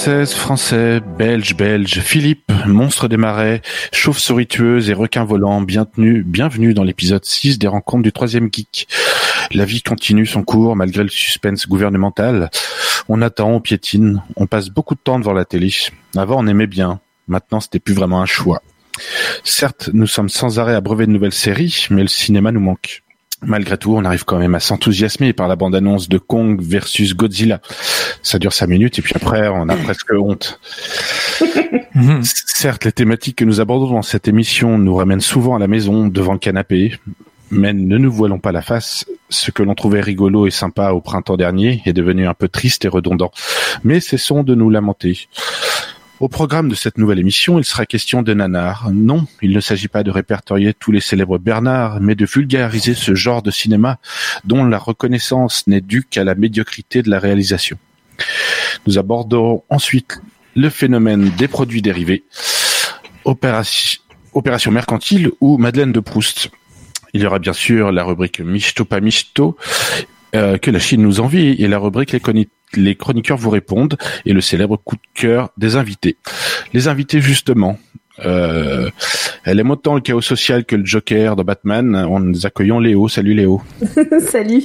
Française, français, belge, belge, Philippe, monstre des marais, chauve-souris tueuse et requin volant, bienvenue, bienvenue dans l'épisode 6 des rencontres du troisième geek. La vie continue son cours malgré le suspense gouvernemental. On attend, on piétine, on passe beaucoup de temps devant la télé. Avant, on aimait bien. Maintenant, c'était plus vraiment un choix. Certes, nous sommes sans arrêt abreuvés de nouvelles séries, mais le cinéma nous manque. Malgré tout, on arrive quand même à s'enthousiasmer par la bande-annonce de Kong versus Godzilla. Ça dure cinq minutes et puis après, on a presque honte. Certes, les thématiques que nous abordons dans cette émission nous ramènent souvent à la maison, devant le canapé. Mais ne nous voilons pas la face, ce que l'on trouvait rigolo et sympa au printemps dernier est devenu un peu triste et redondant. Mais cessons de nous lamenter. Au programme de cette nouvelle émission, il sera question de nanar. Non, il ne s'agit pas de répertorier tous les célèbres Bernard, mais de vulgariser ce genre de cinéma dont la reconnaissance n'est due qu'à la médiocrité de la réalisation. Nous aborderons ensuite le phénomène des produits dérivés, opération, mercantile ou Madeleine de Proust. Il y aura bien sûr la rubrique Michto pas Michto, euh, que la Chine nous envie, et la rubrique les, chroni- les chroniqueurs vous répondent, et le célèbre coup de cœur des invités. Les invités, justement, euh, elle aime autant le chaos social que le Joker dans Batman. On nous accueillons Léo. Salut Léo. Salut.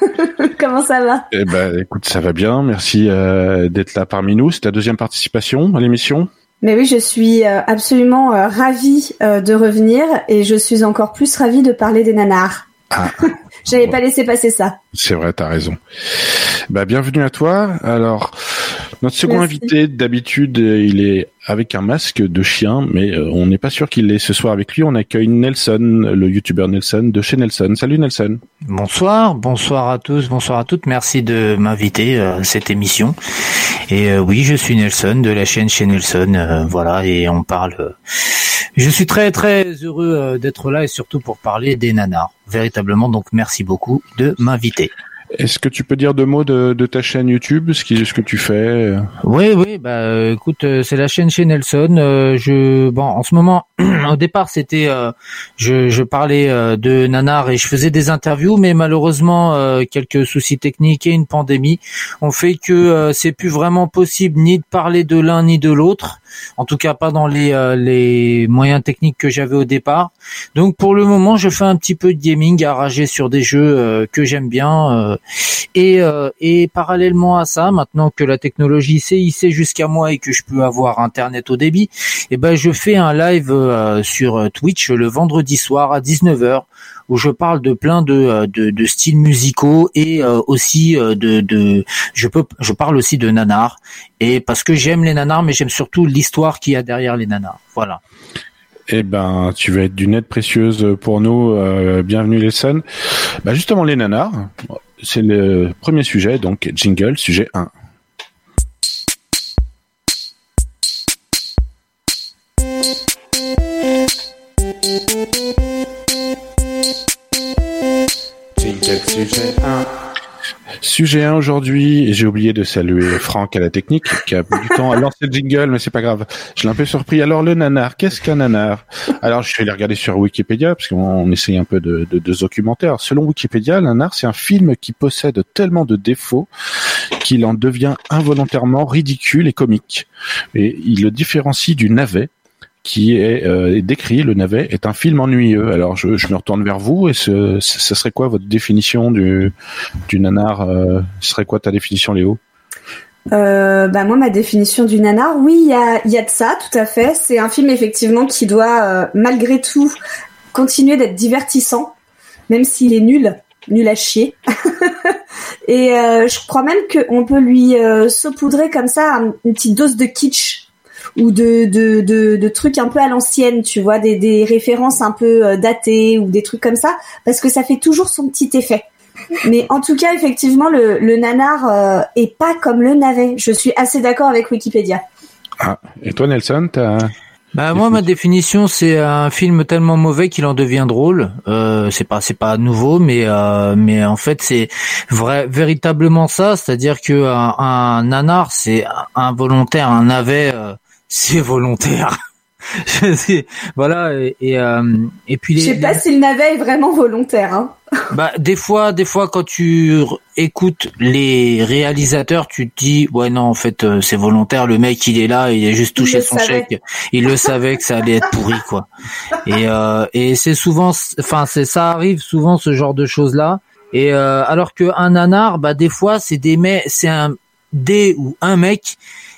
Comment ça va? Eh ben, écoute, ça va bien. Merci euh, d'être là parmi nous. C'est ta deuxième participation à l'émission? Mais oui, je suis absolument ravie de revenir et je suis encore plus ravie de parler des nanars. Ah. J'avais pas laissé passer ça. C'est vrai, t'as raison. Bah, bienvenue à toi. Alors, notre second Merci. invité, d'habitude, il est avec un masque de chien, mais euh, on n'est pas sûr qu'il l'ait ce soir avec lui. On accueille Nelson, le youtubeur Nelson de chez Nelson. Salut Nelson. Bonsoir, bonsoir à tous, bonsoir à toutes. Merci de m'inviter euh, à cette émission. Et euh, oui, je suis Nelson de la chaîne chez Nelson. voilà, et on parle. je suis très très heureux d'être là et surtout pour parler des nanars. Véritablement, donc merci beaucoup de m'inviter. Est-ce que tu peux dire deux mots de, ta chaîne YouTube, ce, qui, ce que tu fais Oui, oui, bah euh, écoute, euh, c'est la chaîne chez Nelson. Euh, je, bon, en ce moment, au départ, c'était, euh, je, parlais euh, de nanar et je faisais des interviews, mais malheureusement, euh, quelques soucis techniques et une pandémie ont fait que euh, c'est plus vraiment possible ni de parler de l'un ni de l'autre. En tout cas, pas dans les euh, les moyens techniques que j'avais au départ. Donc, pour le moment, je fais un petit peu de gaming à rager sur des jeux euh, que j'aime bien. euh, et, euh, et parallèlement à ça, maintenant que la technologie s'est hissée jusqu'à moi et que je peux avoir internet au débit, eh ben je fais un live euh, sur Twitch le vendredi soir à 19h où je parle de plein de, euh, de, styles musicaux et euh, aussi euh, de, de je peux je parle aussi de nanars et parce que j'aime les nanars mais j'aime surtout l'histoire qu'il y a derrière les nanars. Voilà. Eh ben, tu vas être d'une aide précieuse pour nous. Bienvenue Nelson. Bah justement, les nanars, c'est le premier sujet, donc jingle, sujet 1. Sujet 1 aujourd'hui, j'ai oublié de saluer Franck à la technique, qui a pris du temps à lancer le jingle, mais c'est pas grave. Je l'ai un peu surpris. Alors, le nanar, qu'est-ce qu'un nanar? Alors, je vais les regarder sur Wikipédia, parce qu'on on essaye un peu de, de, de. Alors, selon Wikipédia, le nanar, c'est un film qui possède tellement de défauts qu'il en devient involontairement ridicule et comique. Et il le différencie du navet, qui est euh, décrit, le navet, est un film ennuyeux. Alors je, je me retourne vers vous, et ce, ce serait quoi votre définition du, du nanar euh, Ce serait quoi ta définition, Léo? Euh, bah moi ma définition du nanar, oui il y a, y a de ça tout à fait. C'est un film effectivement qui doit euh, malgré tout continuer d'être divertissant, même s'il est nul, nul à chier. Et euh, je crois même qu'on peut lui euh, saupoudrer comme ça un- une petite dose de kitsch ou de, de, de, de trucs un peu à l'ancienne, tu vois, des, des références un peu euh, datées ou des trucs comme ça, parce que ça fait toujours son petit effet. Mais en tout cas, effectivement, le, le nanar euh, est pas comme le navet. Je suis assez d'accord avec Wikipédia. Ah. Et toi, Nelson, t'as Bah moi ma définition c'est un film tellement mauvais qu'il en devient drôle. Euh, c'est pas c'est pas nouveau mais euh, mais en fait c'est vrai véritablement ça, c'est-à-dire que un, un nanar c'est involontaire, un navet euh, c'est volontaire. Je sais, voilà et et, euh, et puis Je les, sais pas si le navet est vraiment volontaire. Hein. bah des fois des fois quand tu écoutes les réalisateurs tu te dis ouais non en fait euh, c'est volontaire le mec il est là il a juste touché son savait. chèque il le savait que ça allait être pourri quoi et euh, et c'est souvent enfin c'est ça arrive souvent ce genre de choses là et euh, alors que un nanar bah des fois c'est des mecs c'est un des ou un mec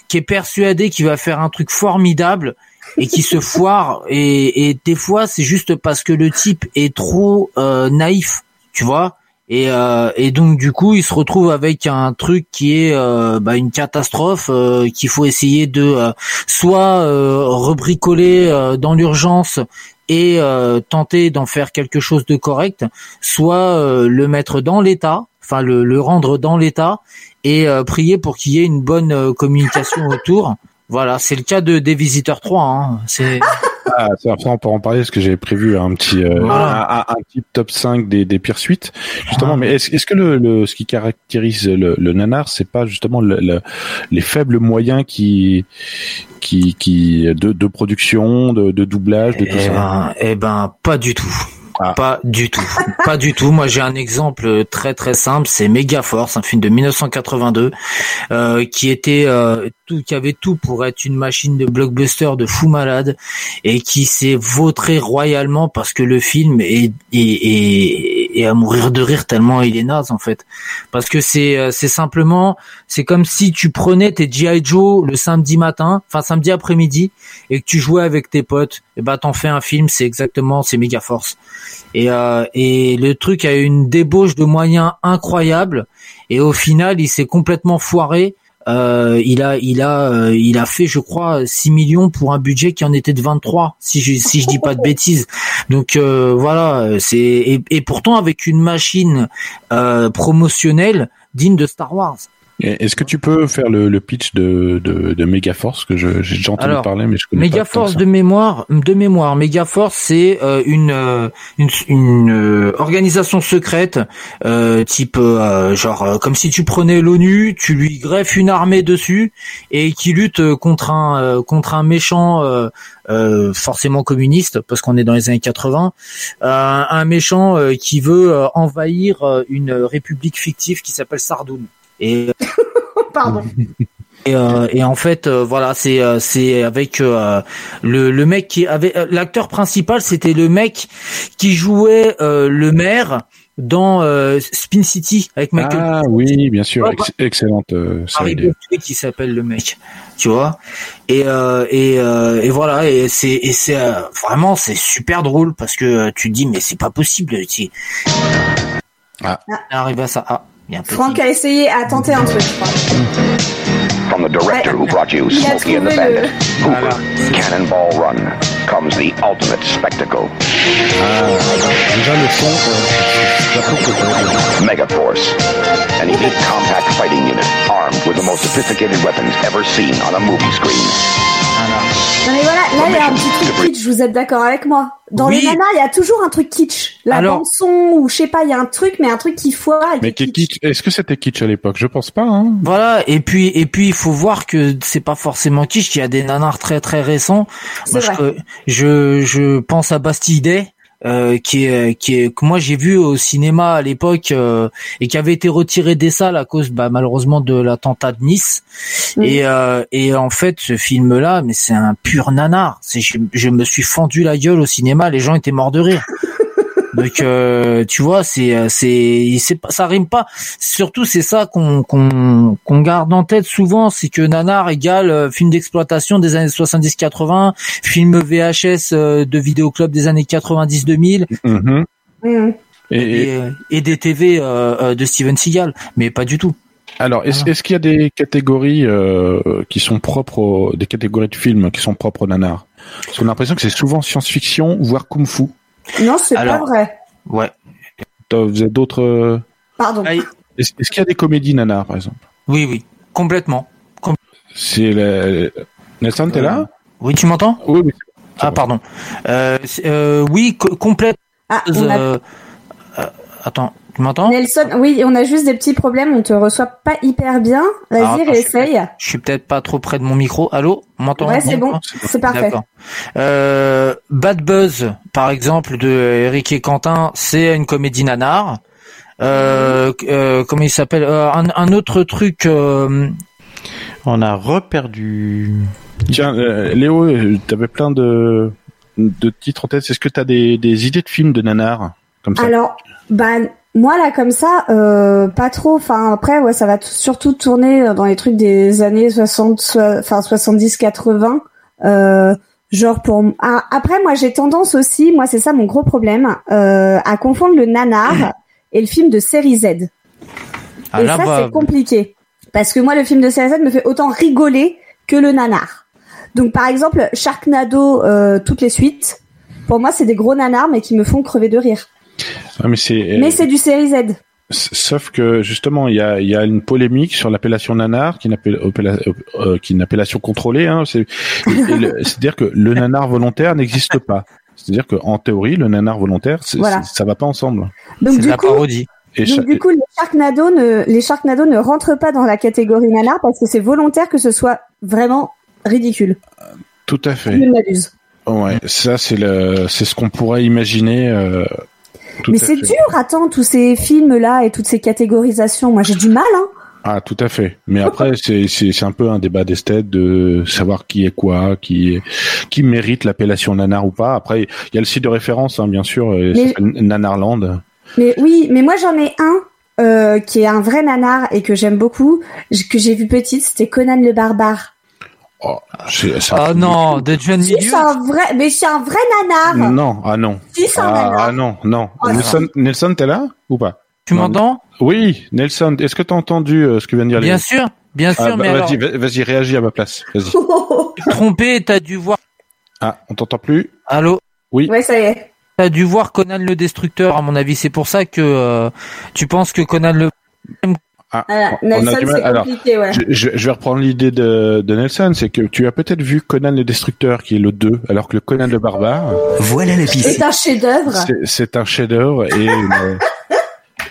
qui est persuadé qu'il va faire un truc formidable et qui se foire. Et, et des fois c'est juste parce que le type est trop euh, naïf tu vois. Et, euh, et donc du coup il se retrouve avec un truc qui est euh, bah, une catastrophe euh, qu'il faut essayer de soit rebricoler dans l'urgence et tenter d'en faire quelque chose de correct soit le mettre dans l'état enfin le, le rendre dans l'état et euh, prier pour qu'il y ait une bonne euh, communication autour voilà c'est le cas de des visiteurs 3 hein. c'est Ah, ça, on peut en parler parce que j'ai prévu un petit, euh, Voilà. un, petit top 5 des, des pires suites. Justement, Ah. mais est-ce est-ce que le, le, ce qui caractérise le, le nanar, c'est pas justement le, le- les faibles moyens qui, qui, qui de, de production, de, de doublage, de tout Eh ça? ben, eh ben, pas du tout. Ah. Pas du tout. pas du tout. Moi, j'ai un exemple très très simple. C'est Megaforce, un film de 1982, euh, qui était euh, tout, qui avait tout pour être une machine de blockbuster de fou malade et qui s'est vautré royalement parce que le film est, est à mourir de rire tellement il est naze en fait. Parce que c'est euh, c'est simplement c'est comme si tu prenais tes GI Joe le samedi matin, enfin samedi après-midi et que tu jouais avec tes potes, et bah t'en fais un film, c'est exactement c'est méga force. Et euh, et le truc a une débauche de moyens incroyable et au final il s'est complètement foiré. Euh, il a il a euh, il a fait je crois 6 millions pour un budget qui en était de 23 si je si je dis pas de bêtises. Donc euh, voilà, c'est et, et pourtant avec une machine euh, promotionnelle digne de Star Wars. Est-ce que tu peux faire le, le pitch de, de, de Megaforce que j'ai déjà entendu Alors, parler, mais je connais pas. Megaforce que de mémoire, de mémoire. Megaforce, c'est euh, une euh, une, une, euh, organisation secrète, euh, type euh, genre euh, comme si tu prenais l'ONU, tu lui greffes une armée dessus et qui lutte contre un euh, contre un méchant euh, euh, forcément communiste parce qu'on est dans les années 80, euh, un méchant euh, qui veut euh, envahir une république fictive qui s'appelle Sardoun. Et Pardon. et, euh, et en fait, euh, voilà, c'est euh, c'est avec euh, le le mec qui avait euh, l'acteur principal, c'était le mec qui jouait euh, le maire dans euh, Spin City avec. Michael Ah oui, bien sûr, ex- excellente euh, série. Bottier qui s'appelle le mec, tu vois. Et euh, et euh, et voilà, et c'est et c'est euh, vraiment c'est super drôle parce que euh, tu te dis mais c'est pas possible, tu Ah. arrive à ça. Ah, a Franck a essayé à tenter un truc, je crois. From the director who brought you a Smokey and the Bandit. Hoover, Cannonball Run, comes the ultimate spectacle. Ah, déjà le son, euh, Megaforce, an elite compact fighting unit armed with the most sophisticated weapons ever seen on a movie screen. Il y a un petit truc kitsch, vous êtes d'accord avec moi Dans Oui. les nanas, il y a toujours un truc kitsch. La Alors- bande son ou je sais pas, il y a un truc, mais un truc qui foire Mais qui est kitsch Est-ce que c'était kitsch à l'époque? Je pense pas. Hein. Voilà, et puis et puis il faut voir que c'est pas forcément quiche, qu'il y a des nanars très très récents. C'est Moi, vrai. je, je je pense à Bastille Day. Euh, qui est qui est que moi j'ai vu au cinéma à l'époque euh, et qui avait été retiré des salles à cause bah, malheureusement de l'attentat de Nice. Mhm. et euh, et en fait ce film là mais c'est un pur nanar. C'est je, je me suis fendu la gueule au cinéma les gens étaient morts de rire donc euh, tu vois c'est euh, c'est c'est pas ça rime pas surtout c'est ça qu'on qu'on qu'on garde en tête souvent c'est que nanar égale euh, film d'exploitation des années 70-80 film VHS euh, de vidéoclub des années 90-2000 Mhm. Mhm. Et, et- et, et des TV euh, euh, de Steven Seagal mais pas du tout alors, est-ce est-ce qu'il y a des catégories euh, qui sont propres, aux- des catégories de films qui sont propres au nanar? Parce qu'on a l'impression que c'est souvent science-fiction, voire kung-fu. Non, c'est pas vrai. ouais Vous avez d'autres euh, Pardon. Est-ce qu'il y a des comédies nanars, par exemple? Oui, oui, complètement. C'est la... Nelson, t'es là? Oui, tu m'entends? Oui, oui. Ah, pardon. Euh, euh, oui, co- complète. Ah, on a- euh, euh, attends, tu m'entends? Nelson, oui, on a juste des petits problèmes, on te reçoit pas hyper bien. Ah, Vas-y, réessaye. Je suis peut-être pas trop près de mon micro. Allô? On m'entend? Ouais, c'est bon, c'est parfait. Euh, Bad Buzz, par exemple, de Eric et Quentin, c'est une comédie nanar. Euh, euh, comment il s'appelle? Euh, un, un autre truc. euh, On a reperdu. Tiens, euh, Léo, t'avais plein de, de titres en tête. Est-ce que t'as des, des idées de films de nanars comme ça? Alors, bah moi là comme ça, euh, pas trop. Enfin après, ouais, ça va surtout tourner dans les trucs des années 60, so- enfin 70, 80. Euh, genre pour ah, après moi j'ai tendance aussi, moi c'est ça mon gros problème, euh, à confondre le nanar et le film de série Z. ah, et là, ça bah, c'est compliqué parce que moi le film de série Z me fait autant rigoler que le nanar. Donc par exemple Sharknado, euh, toutes les suites. Pour moi, c'est des gros nanars, mais qui me font crever de rire. Ah, mais c'est. Mais c'est du série Z. Sauf que justement, il y a, il y a une polémique sur l'appellation nanar, qui est une, appella- appella- euh, qui est une appellation contrôlée. Hein, c'est, et- et le- c'est-à-dire que le nanar volontaire n'existe pas. C'est-à-dire qu'en théorie, le nanar volontaire, c'est, Voilà. c'est- ça va pas ensemble. Donc c'est de la coup, parodie. Et donc cha- du coup, les Sharknado ne, les Sharknado ne rentrent pas dans la catégorie nanar parce que c'est volontaire que ce soit vraiment ridicule. tout à Je fait. m'abuse. Ouais, ça c'est le, c'est ce qu'on pourrait imaginer. euh, tout Mais c'est dur, attends, tous ces films-là et toutes ces catégorisations. Moi, j'ai du mal, hein. Ah, tout à fait. Mais après, c'est c'est c'est un peu un débat d'esthète de savoir qui est quoi, qui qui mérite l'appellation nanar ou pas. Après, il y a le site de référence, hein, bien sûr, Mais- Nanarland. Mais oui, mais moi j'en ai un euh, qui est un vrai nanar et que j'aime beaucoup, que j'ai vu petite, c'était Conan le barbare. Oh, c'est c'est un Ah non, de John Si, un vrai, mais c'est un vrai nanar. Non, ah non. Si, c'est un Ah, nanar. ah non, non. Oh, Nelson, Nelson, t'es là ou pas? Tu non. m'entends? Oui, Nelson. Est-ce que t'as entendu euh, ce que vient de dire Bien sûr, bien sûr, Ah, bah, mais vas-y, va- vas-y, réagis à ma place. Vas-y. trompé, t'as dû voir. Ah, on t'entend plus? Allô? Oui. ouais, ça y est. T'as dû voir Conan le Destructeur, à mon avis. C'est pour ça que euh, tu penses que Conan le. Ah, Voilà, on a Nelson, du mal. c'est Alors, compliqué, ouais. Je, je- je vais reprendre l'idée de, de Nelson, c'est que tu as peut-être vu Conan le Destructeur, qui est le 2, alors que le Conan le Barbare, Voilà la. C'est un chef-d'œuvre. c'est- c'est un chef-d'œuvre et une,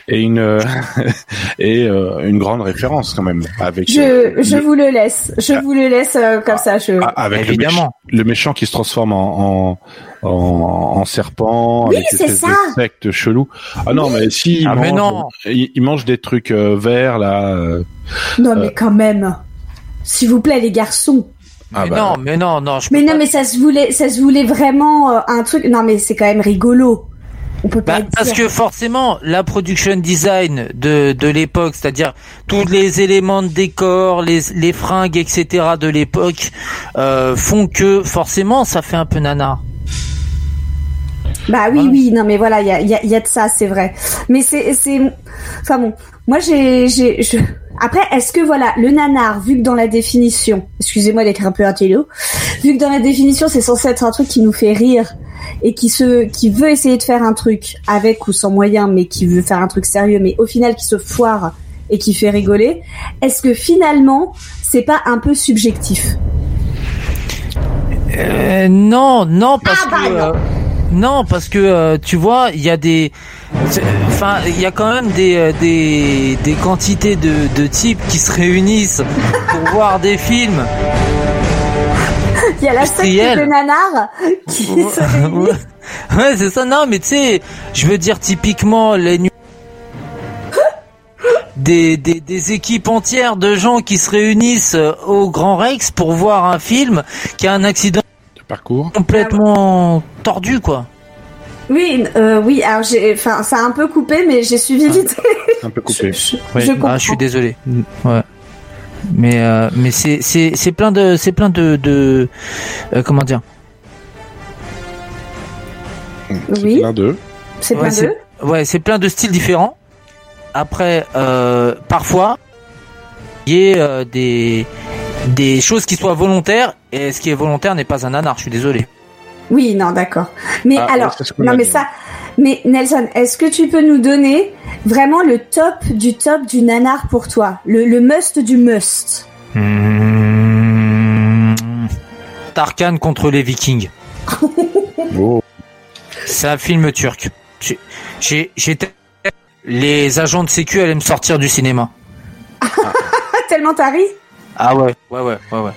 et une et euh, une grande référence quand même avec Je, euh, je le- vous le laisse. Je vous le laisse euh, comme ça. Je... ah, avec le méchant, Évidemment. le méchant qui se transforme en en, en, en serpent Oui, avec une c'est espèce ça. de secte chelou. Ah non, mais si il Ah, mais mange, non. il, il mange des trucs euh, verts là. euh, Non, mais quand même. S'il vous plaît, les garçons. ah mais bah, non, mais non, non. Je Mais non, pas- mais ça se voulait, ça se voulait vraiment euh, un truc. Non, mais c'est quand même rigolo. On peut pas Bah, dire. parce que forcément, la production design de, de l'époque, c'est-à-dire tous les éléments de décor, les, les fringues, etc. de l'époque, euh, font que forcément, ça fait un peu nana. Bah oui, Voilà. oui, non, mais voilà, il y a, il y, a, il y a de ça, c'est vrai. Mais c'est, c'est, enfin bon, moi j'ai, j'ai, je... après, est-ce que voilà, le nanar, vu que dans la définition, excusez-moi d'être un peu intello, vu que dans la définition c'est censé être un truc qui nous fait rire et qui se, qui veut essayer de faire un truc avec ou sans moyens, mais qui veut faire un truc sérieux, mais au final qui se foire et qui fait rigoler, est-ce que finalement c'est pas un peu subjectif? Euh, non, non, parce Ah, bah que non. euh, non, parce que euh, tu vois, il y a des, enfin, il y a quand même des des des quantités de de types qui se réunissent pour voir des films. Il y a la secte de nanar qui se réunit. ouais, c'est ça. Non, mais tu sais, je veux dire typiquement les nu- des, des, des équipes entières de gens qui se réunissent euh, au Grand Rex pour voir un film qui a un accident de parcours. complètement tordu, quoi. Oui, euh, oui. Alors j'ai, enfin, ça a un peu coupé, mais j'ai suivi vite. Un peu coupé. je, Ouais. je comprends. Ah, je suis désolé. Ouais. Mais euh, mais c'est c'est c'est plein de c'est plein de de euh, comment dire? C'est Oui. plein d'eux. C'est Ouais, plein c'est- d'eux. Ouais, c'est plein de styles différents. Après, euh, parfois, il y a euh, des des choses qui soient volontaires et ce qui est volontaire n'est pas un nanar. Je suis désolé. Oui, non, d'accord. Mais Ah, alors, ouais, non, mais dit. ça, Mais Nelson, est-ce que tu peux nous donner vraiment le top du top du nanar pour toi? Le, le must du must Mmh. Tarkan contre les Vikings. Oh. C'est un film turc. J'ai- J'ai, j'étais, les agents de sécu allaient me sortir du cinéma. Ah, Tellement t'as ri? Ah ouais, ouais, ouais, ouais, ouais.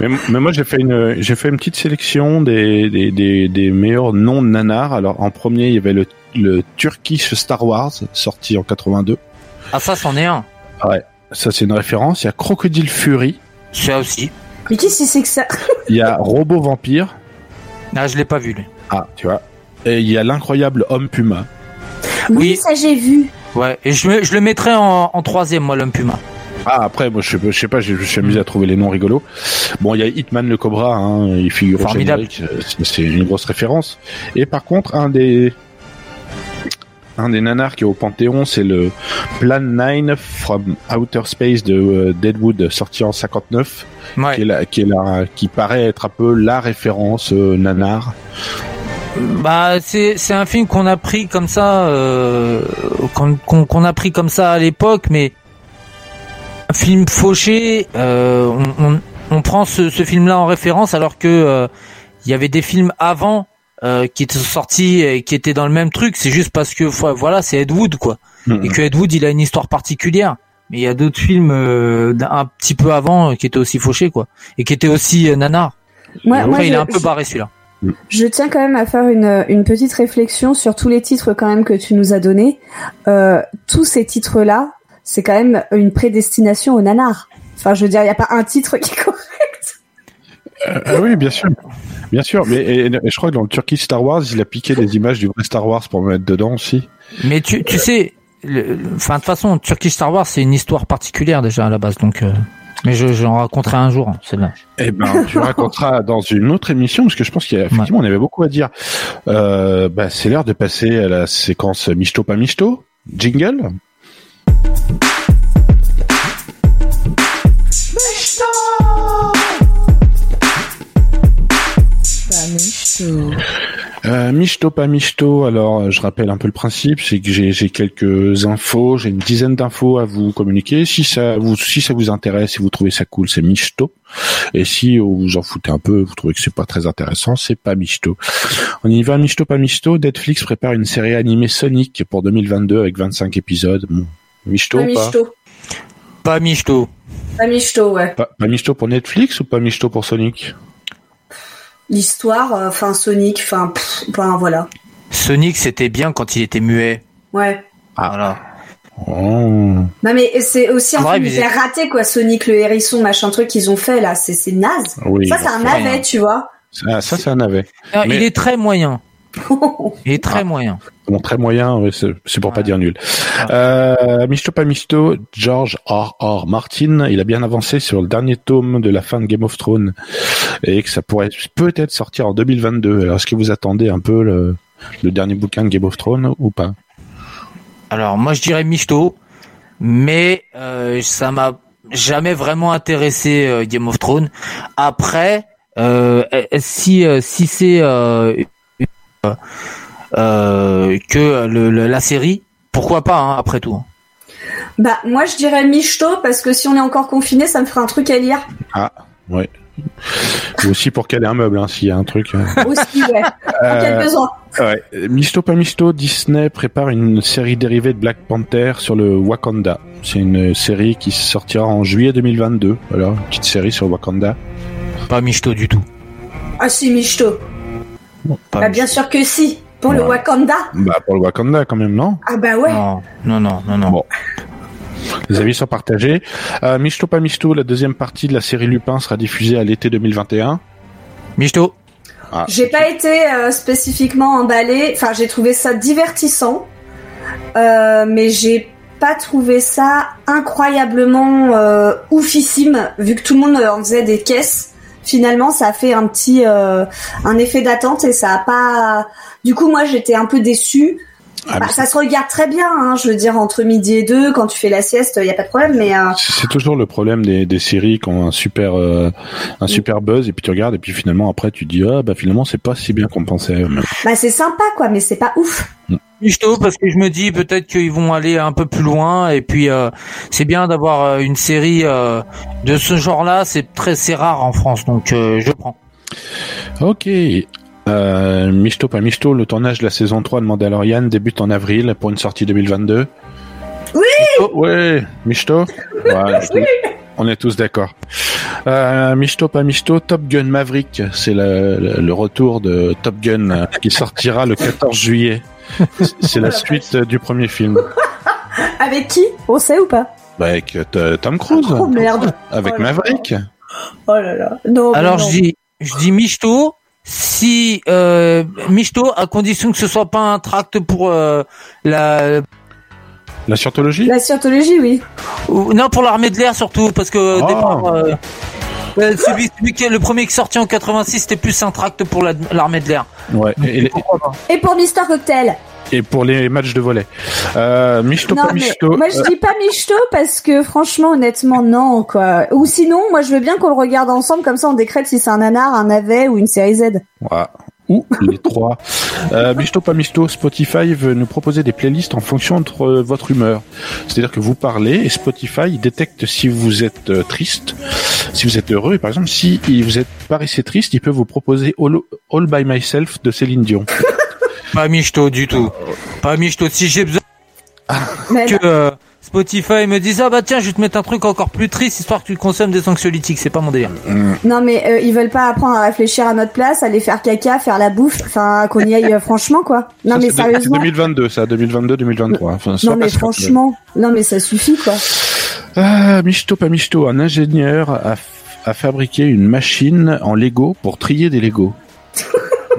Mais, mais moi j'ai fait une j'ai fait une petite sélection des des, des, des meilleurs noms de nanars. Alors en premier il y avait le le Turkish Star Wars sorti en 82. Ah ça, c'en est un. Ça c'est une référence. Il y a Crocodile Fury. Ça aussi. Mais qu'est-ce que c'est que ça? Il y a Robot Vampire. Ah, je l'ai pas vu, lui. Ah tu vois. Et il y a l'incroyable Homme Puma. Oui, Oui. ça j'ai vu. Ouais, et je, me- je le mettrais en, en troisième, moi, l'homme puma. Ah après moi je, sais- je sais pas, je, je suis amusé à trouver les noms rigolos. Bon il y a Hitman le Cobra, hein, il figure Formidable. générique, euh, c'est- une grosse référence. Et par contre un des un des nanars qui est au Panthéon, c'est le Plan 9 from Outer Space de euh, Deadwood, sorti en 59, Ouais. qui, est la, qui, est la, qui paraît être un peu la référence euh, nanar. Bah, c'est c'est un film qu'on a pris comme ça, euh, qu'on a pris comme ça à l'époque, mais film fauché. euh, on, on, on prend ce, ce film-là en référence, alors que euh, il y avait des films avant euh, qui étaient sortis et qui étaient dans le même truc. C'est juste parce que voilà, c'est Ed Wood quoi, et que Ed Wood il a une histoire particulière. Mais il y a d'autres films euh, d'un- un petit peu avant euh, qui étaient aussi fauchés quoi, et qui étaient aussi euh, nanars. Moi, Après, moi, il je- est un peu barré celui-là. Je tiens quand même à faire une, une petite réflexion sur tous les titres quand même que tu nous as donnés. Euh, tous ces titres-là, c'est quand même une prédestination au nanar. Enfin, je veux dire, il n'y a pas un titre qui est correct. Ah oui, bien sûr. Bien sûr, mais et- et je crois que dans le Turkish Star Wars, il a piqué des images du vrai Star Wars pour me mettre dedans aussi. Mais tu, tu sais, enfin de toute façon, Turkish Star Wars c'est une histoire particulière déjà à la base, donc. euh, mais je j'en raconterai un jour, hein, celle-là. Eh ben, tu raconteras dans une autre émission, parce que je pense qu'effectivement, on avait beaucoup à dire. Euh, bah, c'est l'heure de passer à la séquence Michto pas Michto. Jingle. Euh, Michto pas Michto. Alors, euh, je rappelle un peu le principe, c'est que j'ai quelques infos, j'ai une dizaine d'infos à vous communiquer. Si ça vous si ça vous intéresse, si vous trouvez ça cool, c'est Michto. Et si vous en foutez un peu, vous trouvez que c'est pas très intéressant, c'est pas Michto. On y va, Michto pas Michto. Netflix prépare une série animée Sonic pour 2022 avec 25 épisodes. Bon. Michto Pas ou pas michto. Pas Michto. Pas michto, ouais. pas, pas Michto pour Netflix ou pas Michto pour Sonic? L'histoire, euh, enfin Sonic, enfin, voilà. Sonic c'était bien quand il était muet. Ouais. Voilà. oh. Non mais c'est aussi un film hyper raté quoi, Sonic le hérisson, machin truc qu'ils ont fait là, c'est c'est naze. Oui, ça c'est un navet, tu vois. ça, ça c'est un navet. Ah, Mais- Il est très moyen. Il est très moyen. Bon, très moyen, c'est pour pas Ouais. dire nul. Euh, Misto pas Misto, George R. R. Martin, il a bien avancé sur le dernier tome de la fin de Game of Thrones et que ça pourrait peut-être sortir en 2022. Alors, est-ce que vous attendez un peu le, le dernier bouquin de Game of Thrones ou pas? Alors moi je dirais Michto, mais euh, ça m'a jamais vraiment intéressé euh, Game of Thrones. Après, euh, si euh, si c'est euh, que le, le- la série, pourquoi pas hein, après tout. Bah moi je dirais michto parce que si on est encore confiné, ça me ferait un truc à lire. Ou aussi pour caler un meuble, hein, s'il y a un truc. hein. Aussi, ouais. Euh, Quel besoin. Ouais. Misto pas Misto, Disney prépare une série dérivée de Black Panther sur le Wakanda. C'est une série qui sortira en juillet 2022. Voilà, une petite série sur Wakanda. Pas Michto du tout. Ah si michto. Pas Bah bien sûr que si. Pour le. Wakanda. Bah pour le Wakanda quand même, non? Ah bah ouais. Non, non, non, non, non. Bon. Les avis sont partagés. Euh, Misto pas Misto, la deuxième partie de la série Lupin sera diffusée à l'été 2021. Michto. Ah, J'ai pas été euh, spécifiquement emballée. Enfin, j'ai trouvé ça divertissant, euh, mais j'ai pas trouvé ça incroyablement euh, oufissime, vu que tout le monde en faisait des caisses. Finalement, ça a fait un petit euh, un effet d'attente et ça a pas. Du coup, moi, j'étais un peu déçue. Ah, Bah, ça se regarde très bien, hein, je veux dire, entre midi et deux, quand tu fais la sieste, il y a pas de problème, mais euh, c'est toujours le problème des, des séries qui ont un super euh, un super buzz et puis tu regardes et puis finalement après tu te dis ah bah finalement c'est pas si bien qu'on pensait. bah, c'est sympa, quoi, mais c'est pas ouf. Michto, parce que je me dis peut-être qu'ils vont aller un peu plus loin et puis euh, c'est bien d'avoir euh, une série euh, de ce genre-là. C'est très c'est rare en France, donc euh, je prends. Ok. Euh, Michto pas Michto, le tournage de la saison 3 de Mandalorian débute en avril pour une sortie 2022. Oui Michto Ouais, Michto je- On est tous d'accord. Euh, Michto pas Michto, Top Gun Maverick, c'est le, le- le retour de Top Gun qui sortira le 14 juillet. C'est la suite euh, du premier film. Avec qui? On sait ou pas? Bah, avec euh, Tom Cruise. Oh merde. Avec Oh là. Maverick. Oh là là. Non, Alors non. je dis je dis Michto si euh, Michto à condition que ce soit pas un tract pour euh, la La scientologie? La scientologie, oui. ou- non pour l'armée de l'air surtout parce que Oh. départ euh, celui, celui qui est le premier qui est sorti en 86 c'était plus un tract pour la- l'armée de l'air. Ouais. Et, les- Et pour Mister Cocktail et pour les matchs de volet. Euh, Michto Non, pas mais Michto. moi je dis pas Michto parce que franchement, honnêtement, non, quoi. Ou sinon, moi je veux bien qu'on le regarde ensemble, comme ça on décrète si c'est un nanar, un navet ou une série Z. Ouais. Ou les trois. Euh, Michto pas Michto, Spotify veut nous proposer des playlists en fonction de euh, votre humeur. C'est-à-dire que vous parlez et Spotify détecte si vous êtes euh, triste, si vous êtes heureux. Et par exemple, si vous êtes paraissez triste, il peut vous proposer All, All by Myself de Céline Dion. Pas Michto du tout. Pas Michto si j'ai besoin que euh, Spotify me dise ah bah tiens je vais te mettre un truc encore plus triste histoire que tu consommes des anxiolytiques c'est pas mon délire. non, mais euh, ils veulent pas apprendre à réfléchir à notre place, aller faire caca, faire la bouffe, enfin qu'on y aille euh, franchement, quoi. Non, Ça, mais c'est sérieusement. 2022, ça, 2022-2023. Enfin, soit Non, mais que- franchement. Non, mais ça suffit, quoi. Ah, Michto pas Michto, un ingénieur a, f- a fabriqué une machine en Lego pour trier des Lego.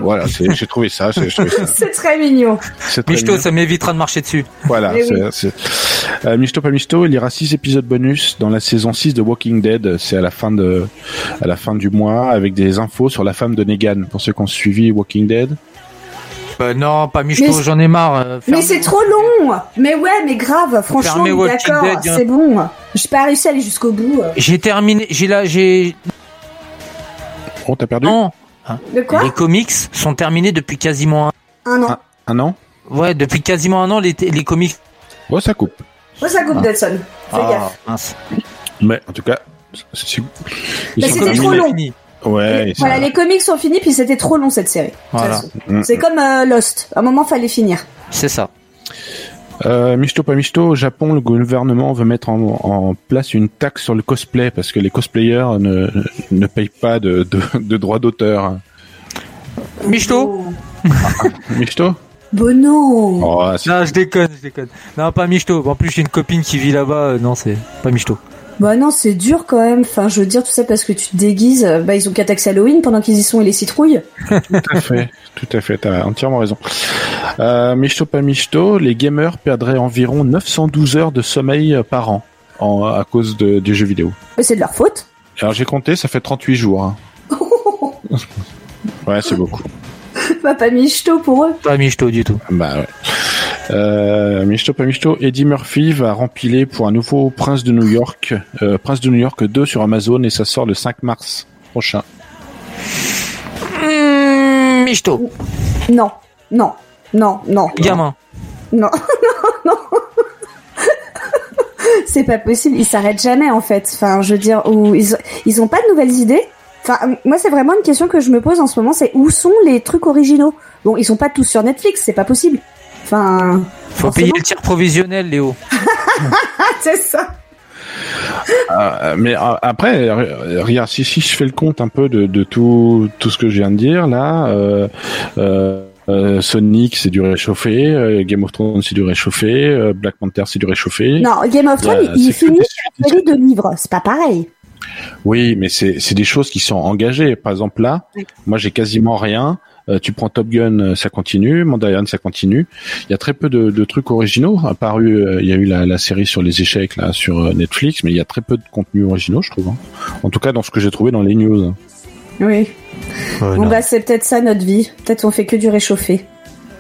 voilà, j'ai trouvé ça. C'est très mignon. Très Michto bien. ça m'évitera de marcher dessus. Voilà. Eh c'est- Euh, Michto pas Michto, il y aura six épisodes bonus dans la saison 6 de Walking Dead. C'est à la fin de, à la fin du mois, avec des infos sur la femme de Negan. Pour ceux qui ont suivi Walking Dead. Bah non pas Michto j'en ai marre. euh, Mais c'est trop long. Mais ouais, mais grave. Franchement, d'accord, hein. c'est bon. J'ai pas réussi à aller jusqu'au bout. J'ai terminé j'ai là j'ai Oh, t'as perdu non De quoi les comics sont terminés depuis quasiment un Un an. Un an ouais depuis quasiment un an les les comics. Oh, ça coupe. Ouais, ça coupe Dodson. Fais Ah, gaffe. mince. Mais en tout cas, c'est- c'est- c'était trop long. Fini. Ouais. et Voilà, les comics sont finis, puis c'était trop long cette série. Voilà. façon. Mm. C'est comme euh, Lost. À un moment, fallait finir. C'est ça. Euh, Michto pas Michto, au Japon, le gouvernement veut mettre en, en place une taxe sur le cosplay parce que les cosplayers ne, ne payent pas de, de, de droits d'auteur. Michto Michto Bon non. oh, Non je déconne je déconne. Non pas Michto. En plus j'ai une copine qui vit là-bas euh, non c'est pas Michto. Bah non, c'est dur quand même. Enfin, je veux dire, tout ça parce que tu te déguises. Bah, ils ont qu'à taxer Halloween pendant qu'ils y sont et les citrouilles. Tout à fait, tout à fait, t'as entièrement raison. Euh, Michto pas Michto, les gamers perdraient environ 912 heures de sommeil par an en, à cause de, du jeu vidéo. Mais c'est de leur faute. Alors j'ai compté, ça fait 38 jours. hein. Ouais, c'est beaucoup. bah, pas michto pour eux. Pas Michto du tout. Bah ouais. Euh, Michto pas Michto, Eddie Murphy va rempiler pour un nouveau Prince de New York, euh, Prince de New York 2 sur Amazon et ça sort le 5 mars prochain. Mmh, Michto. Non, non, non, non. Gamin. Non, non, non. c'est pas possible. Ils s'arrêtent jamais en fait. Enfin, je veux dire, où ils, ils ont pas de nouvelles idées. Enfin, moi, c'est vraiment une question que je me pose en ce moment. C'est où sont les trucs originaux? Bon, ils sont pas tous sur Netflix, c'est pas possible. Enfin, Faut forcément. payer le tir provisionnel Léo. C'est ça. Euh, mais euh, après, regarde, si, si je fais le compte un peu de, de tout, tout ce que je viens de dire là, euh, Sonic c'est du réchauffé, euh, Game of Thrones c'est du réchauffé, euh, Black Panther c'est du réchauffé. Non, Game of Thrones, il finit une série de livres. C'est pas pareil. Oui, mais c'est des choses qui sont engagées. Par exemple là, Oui. moi j'ai quasiment rien. Euh, tu prends Top Gun, euh, ça continue. Mandalorian, ça continue. Il y a très peu de, de trucs originaux. Apparu, euh, il y a eu la, la série sur les échecs là sur euh, Netflix, mais il y a très peu de contenus originaux, je trouve. hein. En tout cas, dans ce que j'ai trouvé dans les news. Oui. Euh, Bon bah c'est peut-être ça notre vie. Peut-être on fait que du réchauffé.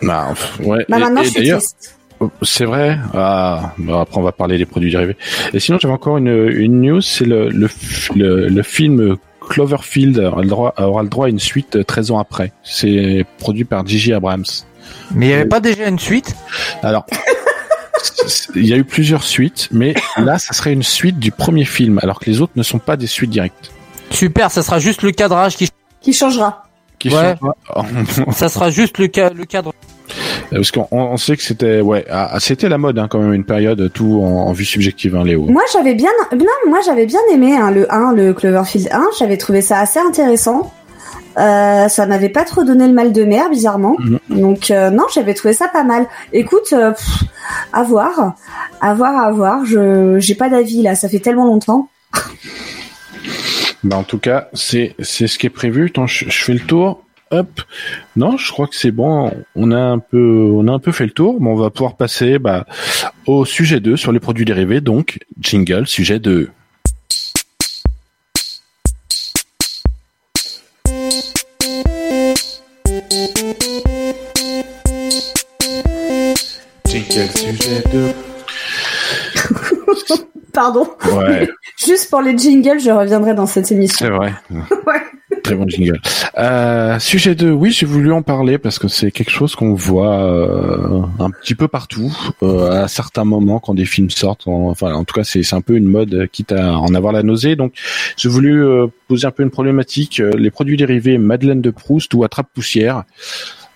Bah, pff, ouais. Bah maintenant et je suis d'ailleurs, triste. C'est vrai? Ah, bon, après on va parler des produits dérivés. Et sinon j'avais encore une, une news, c'est le, le, f- le, le film Cloverfield aura le, droit, aura le droit à une suite euh, 13 ans après. C'est produit par Gigi Abrams. Mais il n'y avait pas déjà une suite? Alors, il y a eu plusieurs suites, mais là ça serait une suite du premier film, alors que les autres ne sont pas des suites directes. Super, ça sera juste le cadrage qui. Qui changera. Qui Ouais. Ça sera juste le, ca- le cadre. Parce qu'on on sait que c'était ouais, ah, c'était la mode hein, quand même une période tout en, en vue subjective, hein, Léo. Moi j'avais bien, non, moi j'avais bien aimé hein, le 1, le Cloverfield 1. J'avais trouvé ça assez intéressant. Euh, ça m'avait pas trop donné le mal de mer, bizarrement. Mhm. Donc euh, non, j'avais trouvé ça pas mal. Écoute, euh, pff, à voir, à voir, à voir. Je j'ai pas d'avis là, ça fait tellement longtemps. Bah, en tout cas, c'est c'est ce qui est prévu. Je, je fais le tour. Hop. Non, je crois que c'est bon. On a un peu, on a un peu fait le tour. Mais on va pouvoir passer bah, au sujet 2 sur les produits dérivés. Donc, jingle, sujet 2. Jingle, sujet 2. Pardon. Ouais. Juste pour les jingles, je reviendrai dans cette émission. C'est vrai. Ouais. Euh, sujet 2, oui, j'ai voulu en parler parce que c'est quelque chose qu'on voit euh, un petit peu partout, euh, à certains moments quand des films sortent. En- enfin, en tout cas, c'est un peu une mode, euh, quitte à en avoir la nausée. Donc, j'ai voulu euh, poser un peu une problématique. euh, les produits dérivés Madeleine de Proust ou attrape-poussière.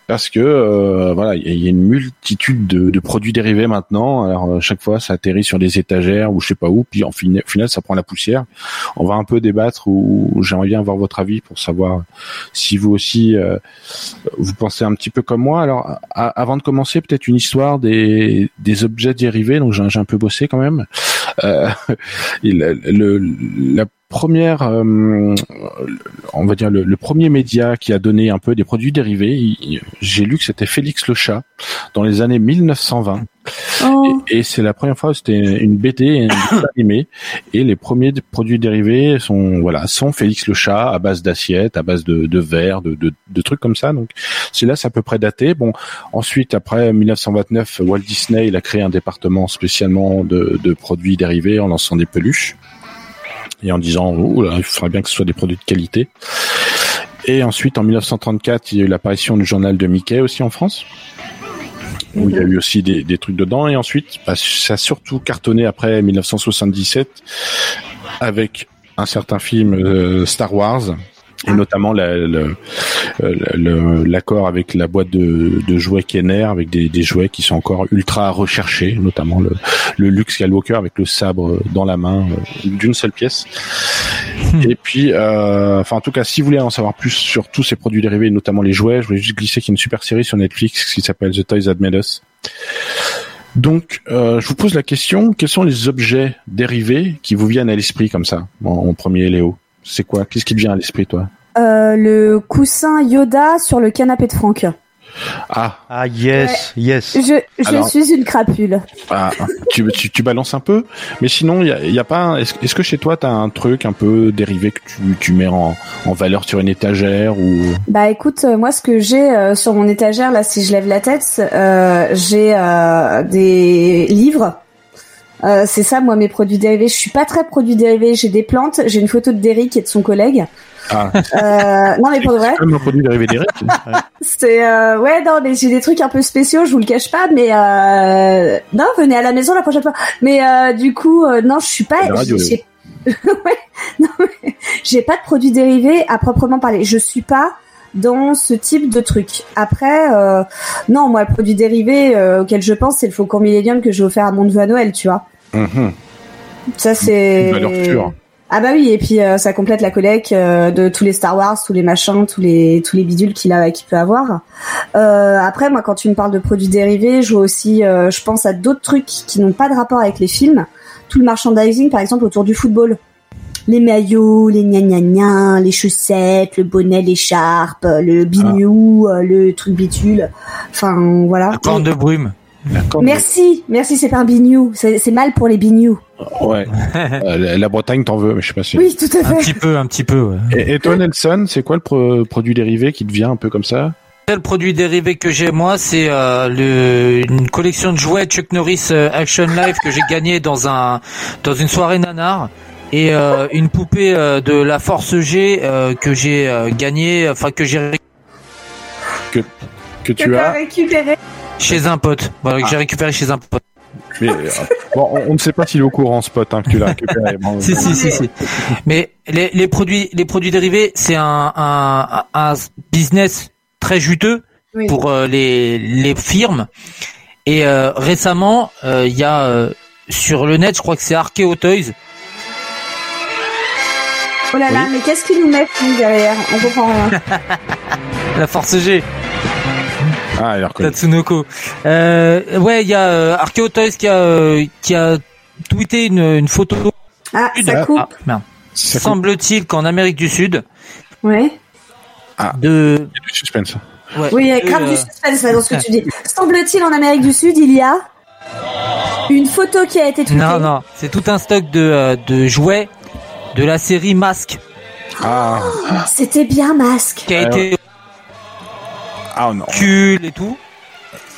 Parce que euh, voilà, il y a- une multitude de, de produits dérivés maintenant. Alors euh, chaque fois, ça atterrit sur des étagères ou je sais pas où, puis en fin- au final, ça prend la poussière. On va un peu débattre ou j'aimerais bien avoir votre avis pour savoir si vous aussi euh, vous pensez un petit peu comme moi. Alors, avant de commencer, peut-être une histoire des, des objets dérivés. Donc, j'ai un peu bossé quand même. Euh, il- le, la première, euh, on va dire le, le premier média qui a donné un peu des produits dérivés, j'ai lu que c'était Félix le chat dans les années 1920. Oh. Et, et c'est la première fois, c'était une BD et un dessin animé. Et les premiers produits dérivés sont, voilà, sont Félix le chat à base d'assiettes, à base de, de verres, de, de, de trucs comme ça. Donc, c'est là, c'est à peu près daté. Bon, ensuite, après 1929, Walt Disney, il a créé un département spécialement de, de produits dérivés en lançant des peluches et en disant, Ouh là, il faudrait bien que ce soit des produits de qualité. Et ensuite, en 1934, il y a eu l'apparition du journal de Mickey aussi en France où il y a eu aussi des, trucs dedans. Et ensuite, bah, ça a surtout cartonné après 1977 avec un certain film euh, Star Wars et notamment euh, l'accord avec la boîte de, jouets Kenner avec des jouets qui sont encore ultra recherchés, notamment le, le Luke Skywalker avec le sabre dans la main euh, d'une seule pièce. Et puis, euh, enfin en tout cas, si vous voulez en savoir plus sur tous ces produits dérivés, notamment les jouets, je voulais juste glisser qu'il y a une super série sur Netflix qui s'appelle The Toys That Made Us. Donc, euh, je vous pose la question quels sont les objets dérivés qui vous viennent à l'esprit comme ça en, en premier, Léo? C'est quoi? Qu'est-ce qui te vient à l'esprit, toi? Euh, le coussin Yoda sur le canapé de Franck. Ah, Ah yes, yes. Je, je Alors- suis une crapule. ah, tu, tu, tu balances un peu, mais sinon, il y a, il y a pas. un- Est-ce est-ce que chez toi, t'as un truc un peu dérivé que tu, tu mets en, en valeur sur une étagère ou? Bah écoute, euh, moi ce que j'ai euh, sur mon étagère là, si je lève la tête, euh, j'ai euh, des livres. Euh, c'est ça, moi mes produits dérivés. Je suis pas très produits dérivés. J'ai des plantes. J'ai une photo de Derrick et de son collègue. Ah, Euh, non mais pour de vrai, comme un produit dérivé d'Eric c'est euh, ouais non mais j'ai des trucs un peu spéciaux. Je vous le cache pas, mais euh, non venez à la maison la prochaine fois. Mais euh, du coup euh, non, je suis pas. Ouais, j'ai pas de produits dérivés à proprement parler. Je suis pas dans ce type de truc. Après, euh, non, moi, le produit dérivé euh, auquel je pense, c'est le Faucon Millennium que j'ai offert à mon neveu à Noël, tu vois. Mhm. Ça, c'est... Une valeur sûre. Ah bah oui, et puis euh, ça complète la collecte euh, de tous les Star Wars, tous les machins, tous les tous les bidules qu'il a, qu'il peut avoir. Euh, après, moi, quand tu me parles de produits dérivés, je vois aussi, euh, je pense à d'autres trucs qui n'ont pas de rapport avec les films. Tout le merchandising, par exemple, autour du football. Les maillots, les gna gna gna, les chaussettes, le bonnet, l'écharpe, le bignou, euh, le truc bitule. Enfin, voilà. La corne de brume. Merci, merci, c'est pas un bignou. C'est mal pour les bignous. de- Ouais. Euh, la, la Bretagne t'en veut, mais je sais pas si. Oui, tout à Un fait. petit peu, un petit peu. ouais. Et, et toi, Nelson, c'est quoi le pro- produit dérivé qui te vient un peu comme ça? Le produit dérivé que j'ai moi, c'est euh, une collection de jouets Chuck Norris Action Life que j'ai gagné dans un dans une soirée nanar et euh, une poupée euh, de la Force G euh, que j'ai euh, gagné, enfin que j'ai ré- Que Que tu as. récupéré. chez un pote. Voilà, que j'ai récupéré chez un pote. Mais, euh, bon, on, on ne sait pas s'il est au courant, ce pote, hein, que tu l'as récupéré. Bon, Si si si si. Mais les, les produits les produits dérivés, c'est un, un un business très juteux Oui. pour euh, les les firmes. Et euh, récemment, euh, il y a euh, sur le net, je crois que c'est Arkeo Toys. Oh là là, mais qu'est-ce qu'ils nous mettent nous, derrière On comprend rien. La Force G, Ah, il a reconnu. Tatsunoko. Euh, ouais, il y a euh, Arkeo Toys qui a euh, qui a tweeté une, une photo. Ah, ça coupe. Ah, merde. Ça coupe. Semble-t-il qu'en Amérique du Sud, Ouais. de Il y a du suspense. ouais, Oui, il y a grave euh, du suspense là dans ce que tu dis. Semble-t-il en Amérique du Sud, il y a une photo qui a été tweetée. Non, non, c'est tout un stock de, euh, de jouets de la série Mask Ah, C'était bien masque. qui a Ah, été ah non. cul et tout.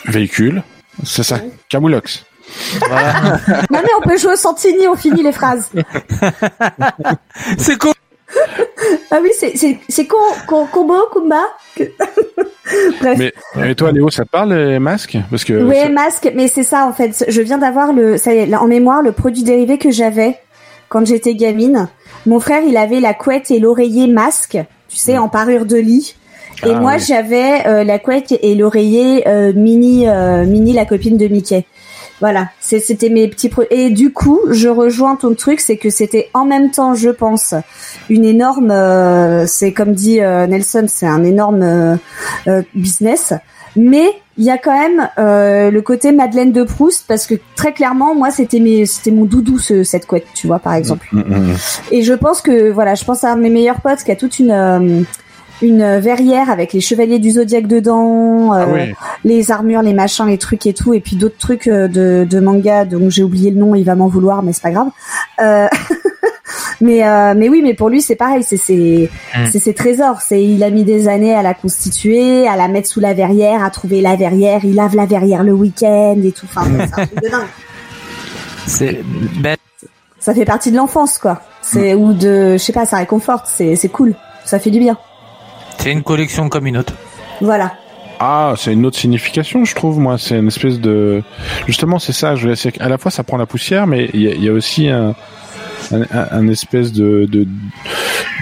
Véhicule. C'est ça. Camoulox. Voilà. Non mais on peut jouer au Santini, on finit les phrases. c'est cool. Ah oui, c'est c'est c'est con, con- combo, combat. Bref. Mais, mais toi, Léo, ça te parle, les masques? Parce que. Oui, ça- masque, mais c'est ça en fait. Je viens d'avoir le, ça y est, en mémoire le produit dérivé que j'avais quand j'étais gamine. Mon frère, il avait la couette et l'oreiller masque, tu sais, en parure de lit. Et Ah, moi, oui. j'avais euh, la couette et l'oreiller euh, mini, euh, mini la copine de Mickey. Voilà, c'était mes petits pro et du coup, je rejoins ton truc, c'est que c'était en même temps, je pense, une énorme, c'est comme dit Nelson, c'est un énorme business, mais il y a quand même euh, le côté Madeleine de Proust parce que très clairement, moi, c'était mes, c'était mon doudou ce, cette couette, tu vois, par exemple. Mm, mm, mm. Et je pense que voilà, je pense à un de mes meilleurs potes qui a toute une euh, une verrière avec les chevaliers du zodiaque dedans, euh, Ah oui. les armures, les machins, les trucs et tout, et puis d'autres trucs euh, de, de manga dont j'ai oublié le nom, il va m'en vouloir, mais c'est pas grave. Euh, mais euh, mais oui, mais pour lui c'est pareil, c'est ses Mm. c'est ses trésors. C'est il a mis des années à la constituer, à la mettre sous la verrière, à trouver la verrière, il lave la verrière le week-end et tout. Enfin, c'est un truc de dingue. C'est ben, Ça fait partie de l'enfance, quoi. C'est ou de, je sais pas, ça réconforte. C'est c'est cool, ça fait du bien. c'est une collection comme une autre. Voilà. Ah, c'est une autre signification, je trouve, moi. C'est une espèce de. Justement, c'est ça. Je c'est qu'à la fois, ça prend la poussière, mais il y y a aussi un, un, un- un espèce de. de...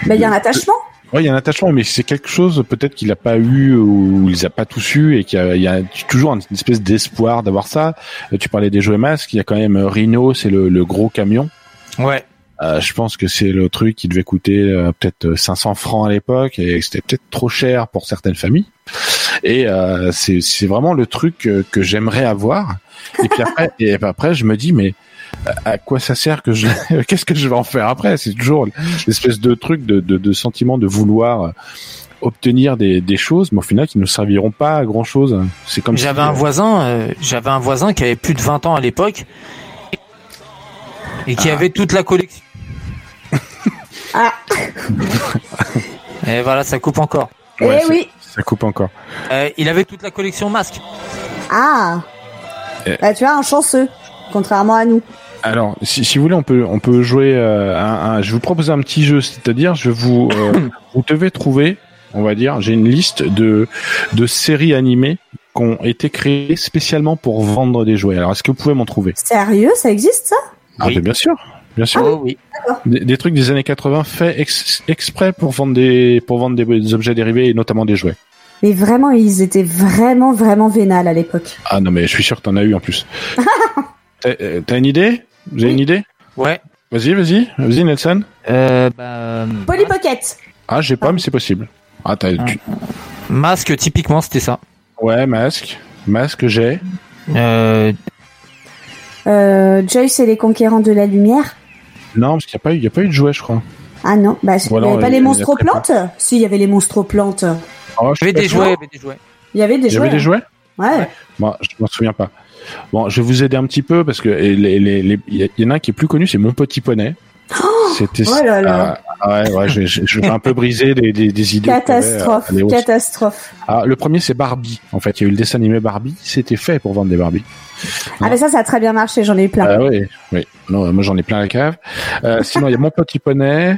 Bah, il y a un attachement. Ouais, il y a un attachement, mais c'est quelque chose peut-être qu'il a pas eu ou il les a pas tous eu et qu'il y a, il y a toujours une espèce d'espoir d'avoir ça. Euh, Tu parlais des jouets masques, il y a quand même euh, Rhino, c'est le, le gros camion. Ouais. Euh, je pense que c'est le truc qui devait coûter euh, peut-être 500 francs à l'époque et c'était peut-être trop cher pour certaines familles. Et euh, c'est c'est vraiment le truc que, que j'aimerais avoir. Et puis après, et après, je me dis mais euh, à quoi ça sert que je qu'est-ce que je vais en faire après? C'est toujours l'espèce de truc de, de, de sentiment de vouloir euh, obtenir des, des choses, mais au final qui ne serviront pas à grand chose. C'est comme J'avais si, un euh, voisin, euh, j'avais un voisin qui avait plus de 20 ans à l'époque et qui Ah. avait toute la collection. Ah. et voilà, ça coupe encore. ouais, eh oui. ça coupe encore. Euh, il avait toute la collection masque. Ah. Eh. Bah, tu vois, un chanceux, contrairement à nous. Alors, si, si vous voulez, on peut on peut jouer. euh, un, un- je vais vous proposer un petit jeu, c'est-à-dire, je vous euh, vous devez trouver, on va dire, j'ai une liste de de séries animées qui ont été créées spécialement pour vendre des jouets. Alors, est-ce que vous pouvez m'en trouver? Sérieux, ça existe ça? Ah, Oui. bien sûr, bien sûr. Oh oui. Des, des trucs des années 80 faits ex- exprès pour vendre des pour vendre des, des objets dérivés et notamment des jouets. Mais vraiment, ils étaient vraiment, vraiment vénales à l'époque. Ah non, mais je suis sûr que t'en as eu en plus. Euh, t'as une idée? Vous avez Oui. une idée Ouais. Vas-y, vas-y, vas-y, Nelson. Euh, bah, euh, Polly Pocket. Ah, j'ai pas, mais c'est possible. Ah, t'as, tu- masque, typiquement, c'était ça. Ouais, masque. Masque, j'ai. Euh, Euh, Joyce et les conquérants de la lumière. Non, parce qu'il n'y a, pas eu- il y a pas eu de jouet, je crois. Ah non, bah, il Voilà, y avait pas les monstres peu. plantes? Si, il y avait les monstres plantes. Oh, il y avait des jouets, il y avait des jouets. Il y avait des jouets. des jouets? Ouais. Bon, je m'en souviens pas. Bon, je vais vous aider un petit peu parce que et les, les, les- il y, en a un qui est plus connu, c'est Mon Petit Poney. C'était Oh là là. Ah, ouais, ouais, je, je, je vais un peu briser des, des, des idées. Catastrophe, avait, euh, catastrophe. Ah, le premier c'est Barbie. En fait, il y a eu le dessin animé Barbie. C'était fait pour vendre des Barbie. Ah mais ça, ça a très bien marché, j'en ai eu plein. Ah oui, oui. Non, moi j'en ai plein la cave. Euh, sinon, il y a Mon Petit Poney,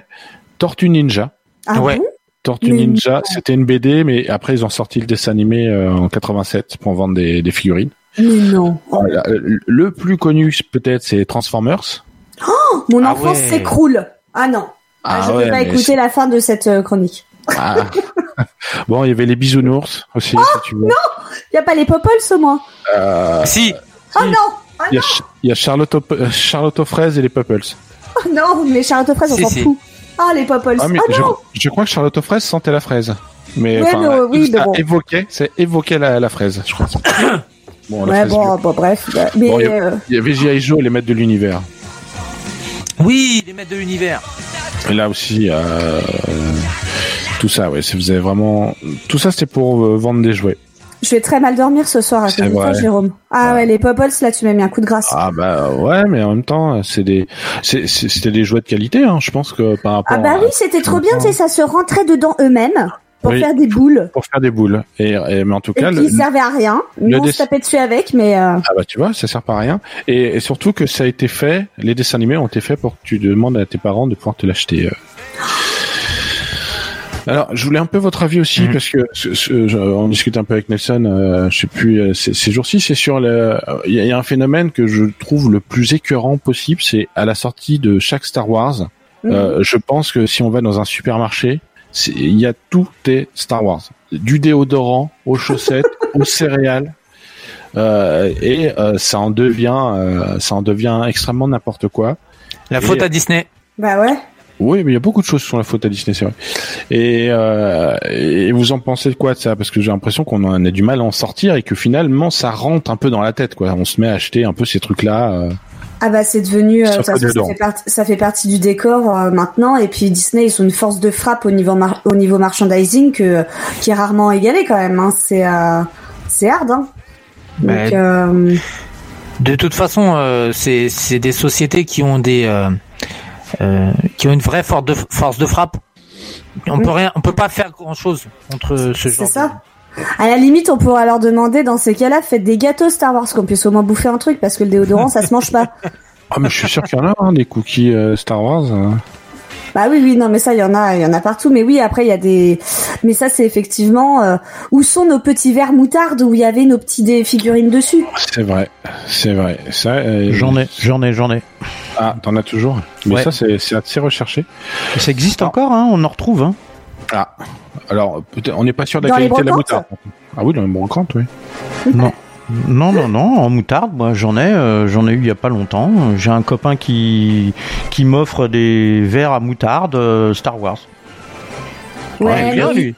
Tortue Ninja. Ah Ouais. bon Tortue Mais Ninja, c'était une BD, mais après ils ont sorti le dessin animé euh, en 87 pour vendre des, des figurines. Mais non. Voilà. Le plus connu peut-être c'est Transformers. Mon Ah enfance ouais. s'écroule. Ah non. Ah, je ne ouais, vais pas écouter la fin de cette euh, chronique. Ah. bon, il y avait les bisounours aussi, si tu veux. Il y a pas les Popols au moins. Euh, Si, Oh non. Oh Il y a, y a Charlotte, aux, euh, Charlotte aux fraises et les Pupples. Oh non, mais Charlotte aux fraises, on s'en si. fout. Ah les Popols. Ah, mais oh je, non. je crois que Charlotte aux fraises sentait la fraise. Mais, Ouais, mais, euh, oui, mais bon. évoquait la, la fraise, je crois. bon, Ouais bon, bon bref. bah, Mais Bon, il y a- euh, Il y avait G.I. Joe, les maîtres de l'univers. oui, les maîtres de l'univers. Et là aussi, euh, tout ça, ouais, ça faisait vraiment. Tout ça, c'était pour euh, vendre des jouets. je vais très mal dormir ce soir à cause de toi. Jérôme. Ah ouais, les Popols, là, tu m'as mis un coup de grâce. Ah bah ouais, mais en même temps, c'est des, c'était des jouets de qualité. Hein, je pense que par rapport Ah bah à- oui, c'était trop bien, tu sais, ça se rentrait dedans eux-mêmes pour Oui. faire des boules. pour faire des boules. Et, et- mais en tout Et cas, ils servaient à rien. Nous, le on se dessin- tapait dessus avec, mais euh, ah bah tu vois, ça sert pas à rien. Et, et surtout que ça a été fait, les dessins animés ont été faits pour que tu demandes à tes parents de pouvoir te l'acheter. euh. Alors, je voulais un peu votre avis aussi Mhm. parce que ce- ce- je- on discute un peu avec Nelson. Euh, je sais plus euh, ces, ces jours-ci, c'est sur le. Il y, a- il y a un phénomène que je trouve le plus écœurant possible, c'est à la sortie de chaque Star Wars. Euh, je pense que si on va dans un supermarché, il y a tout est Star Wars, du déodorant aux chaussettes, aux céréales. Euh, et euh, ça en devient, euh, ça en devient extrêmement n'importe quoi. La Et- faute à Disney. bah ouais. Oui, mais il y a beaucoup de choses qui sont la faute à Disney, c'est vrai. Et, euh, et vous en pensez quoi de ça? Parce que j'ai l'impression qu'on en a du mal à en sortir et que finalement ça rentre un peu dans la tête, quoi. On se met à acheter un peu ces trucs-là. Ah bah c'est devenu, euh, Ça fait façon, ça, fait partie, ça fait partie du décor euh, maintenant. Et puis Disney, ils ont une force de frappe au niveau mar- au niveau merchandising que qui est rarement égalée quand même. Hein. C'est euh, c'est hard. Hein. Donc Ouais. euh, De toute façon, euh, c'est c'est des sociétés qui ont des euh, euh, qui ont une vraie force de force de frappe. On Mm. peut rien, on peut pas faire grand chose contre ce c'est genre. ça. À la limite, on pourra leur demander dans ces cas-là, faites des gâteaux Star Wars qu'on puisse au moins bouffer un truc parce que le déodorant, ça se mange pas. Ah, mais je suis sûr qu'il y en a hein, des cookies euh, Star Wars. hein. Bah oui, oui, non, mais ça, il y en a, il y en a partout. Mais oui, après, il y a des. Mais ça, c'est effectivement euh, où sont nos petits verres moutarde où il y avait nos petits des figurines dessus? C'est vrai, c'est vrai. Ça, euh, J'en ai, j'en ai, j'en ai. Ah, t'en as toujours? Mais Ouais. ça, c'est assez recherché. Ça existe encore, hein, on en retrouve. Hein. Ah, alors peut-être, on n'est pas sûr de la Dans qualité de la moutarde. Ah oui, dans les brocantes, oui. Non. Non, non, non, en moutarde, moi j'en ai, euh, j'en ai eu il y a pas longtemps. J'ai un copain qui qui m'offre des verres à moutarde euh, Star Wars. Ouais, il est bien, lui.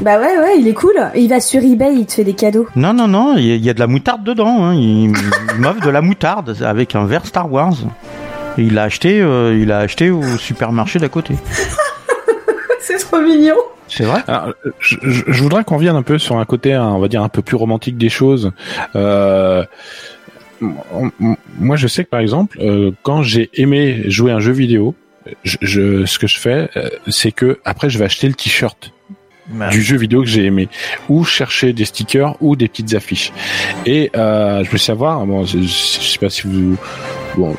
Bah ouais, ouais, il est cool. Il va sur eBay, il te fait des cadeaux. Non, non, non, il y, a- il y a de la moutarde dedans. Hein. Il, il m'offre de la moutarde avec un verre Star Wars. Et il l'a acheté, euh, il l'a acheté au supermarché d'à côté. c'est trop mignon. C'est vrai? Alors, je, voudrais qu'on revienne un peu sur un côté, hein, on va dire, un peu plus romantique des choses. Euh, moi, je sais que par exemple, euh, quand j'ai aimé jouer à un jeu vidéo, je, je- ce que je fais, euh, c'est que après, je vais acheter le t-shirt du jeu vidéo que j'ai aimé, ou chercher des stickers ou des petites affiches. Et euh, je veux savoir, bon, je, je sais pas si vous, bon,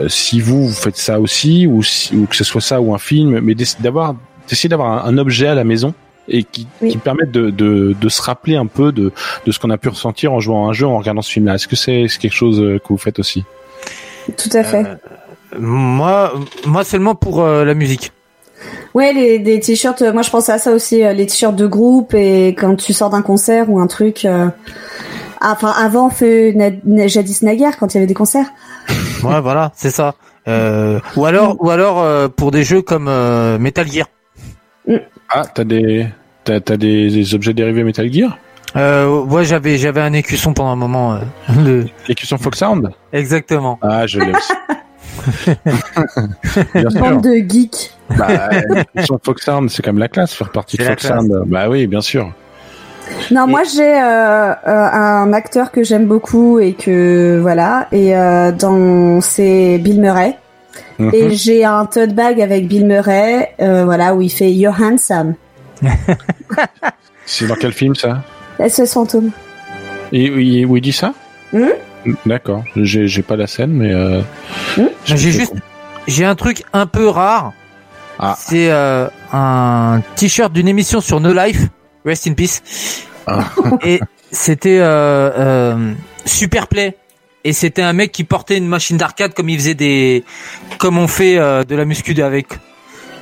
euh, si vous, vous faites ça aussi, ou, si- ou que ce soit ça ou un film, mais d'avoir, d'essayer d'avoir un, un objet à la maison et qui, Oui. qui permette de, de, de se rappeler un peu de, de ce qu'on a pu ressentir en jouant à un jeu, en regardant ce film-là. Est-ce que c'est c'est quelque chose euh, que vous faites aussi? Tout à fait. Euh, moi, moi seulement pour euh, la musique. Ouais, les des t-shirts. moi, je pensais à ça aussi, les t-shirts de groupe et quand tu sors d'un concert ou un truc. euh, ah, Enfin, avant, fait na- na- jadis naguère quand il y avait des concerts. Ouais, voilà, c'est ça. Euh, ou alors, ou alors euh, pour des jeux comme euh, Metal Gear. Ah, t'as des, t'as, t'as des, des objets dérivés Metal Gear? Euh, ouais, j'avais, j'avais un écusson pendant un moment. euh, le- Sound? Exactement. Ah, je l'ai aussi. Bien sûr. Bande de geeks. Bah, sur Fox Sound, c'est quand même la classe, faire partie de C'est la Fox classe. Sound. Bah oui, bien sûr. Non, Et- moi j'ai euh, euh, un acteur que j'aime beaucoup et que voilà et euh, dans c'est Bill Murray Mhm. Et j'ai un tote bag avec Bill Murray, euh, voilà, où il fait You're handsome. C'est dans quel film ça? SOS Fantôme. Et où il, dit ça? Mhm. D'accord. J'ai j'ai pas la scène, mais. Euh, Mhm. j'ai juste-. J'ai un truc un peu rare. Ah. C'est euh, un t-shirt d'une émission sur No Life, Rest in Peace. Ah. Et c'était euh, euh, Super Play. Et c'était un mec qui portait une machine d'arcade comme il faisait des, comme on fait euh, de la muscu avec.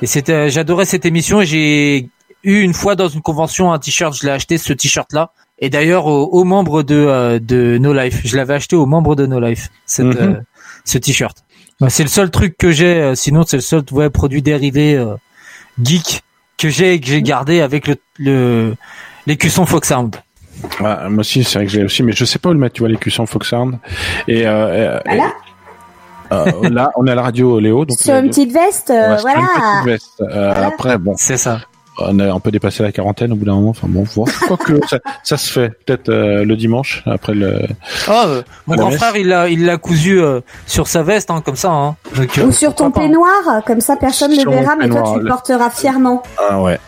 Et c'était, j'adorais cette émission. et J'ai eu une fois dans une convention un t-shirt. Je l'ai acheté ce t-shirt-là. Et d'ailleurs aux, membres de euh, de No Life, je l'avais acheté aux membres de No Life. Cette, Mhm. euh, ce t-shirt. Bah, c'est le seul truc que j'ai. euh, sinon, c'est le seul ouais, produit dérivé euh, geek que j'ai que j'ai gardé avec le, le l'écusson Foxhound. Ah, moi aussi, c'est vrai que j'ai aussi, mais je sais pas où le mettre, tu vois, les cuissons Foxhound. Et, euh, euh, Voilà. euh, là, on est à la radio Léo, donc. Sur euh, une petite veste, euh, ouais, sur une voilà. petite veste. Euh, Voilà. Après, bon, C'est ça. on a un peu dépassé la quarantaine au bout d'un moment. Enfin bon, voir. Quoique, ça, ça se fait. Peut-être euh, le dimanche après le. Oh, euh, mon grand frère, il l'a, il l'a cousu euh, sur sa veste, hein, comme ça. Hein. Donc, euh, Ou sur ton hein. peignoir, comme ça personne ne le verra, mais toi tu le- porteras fièrement. Ah ouais.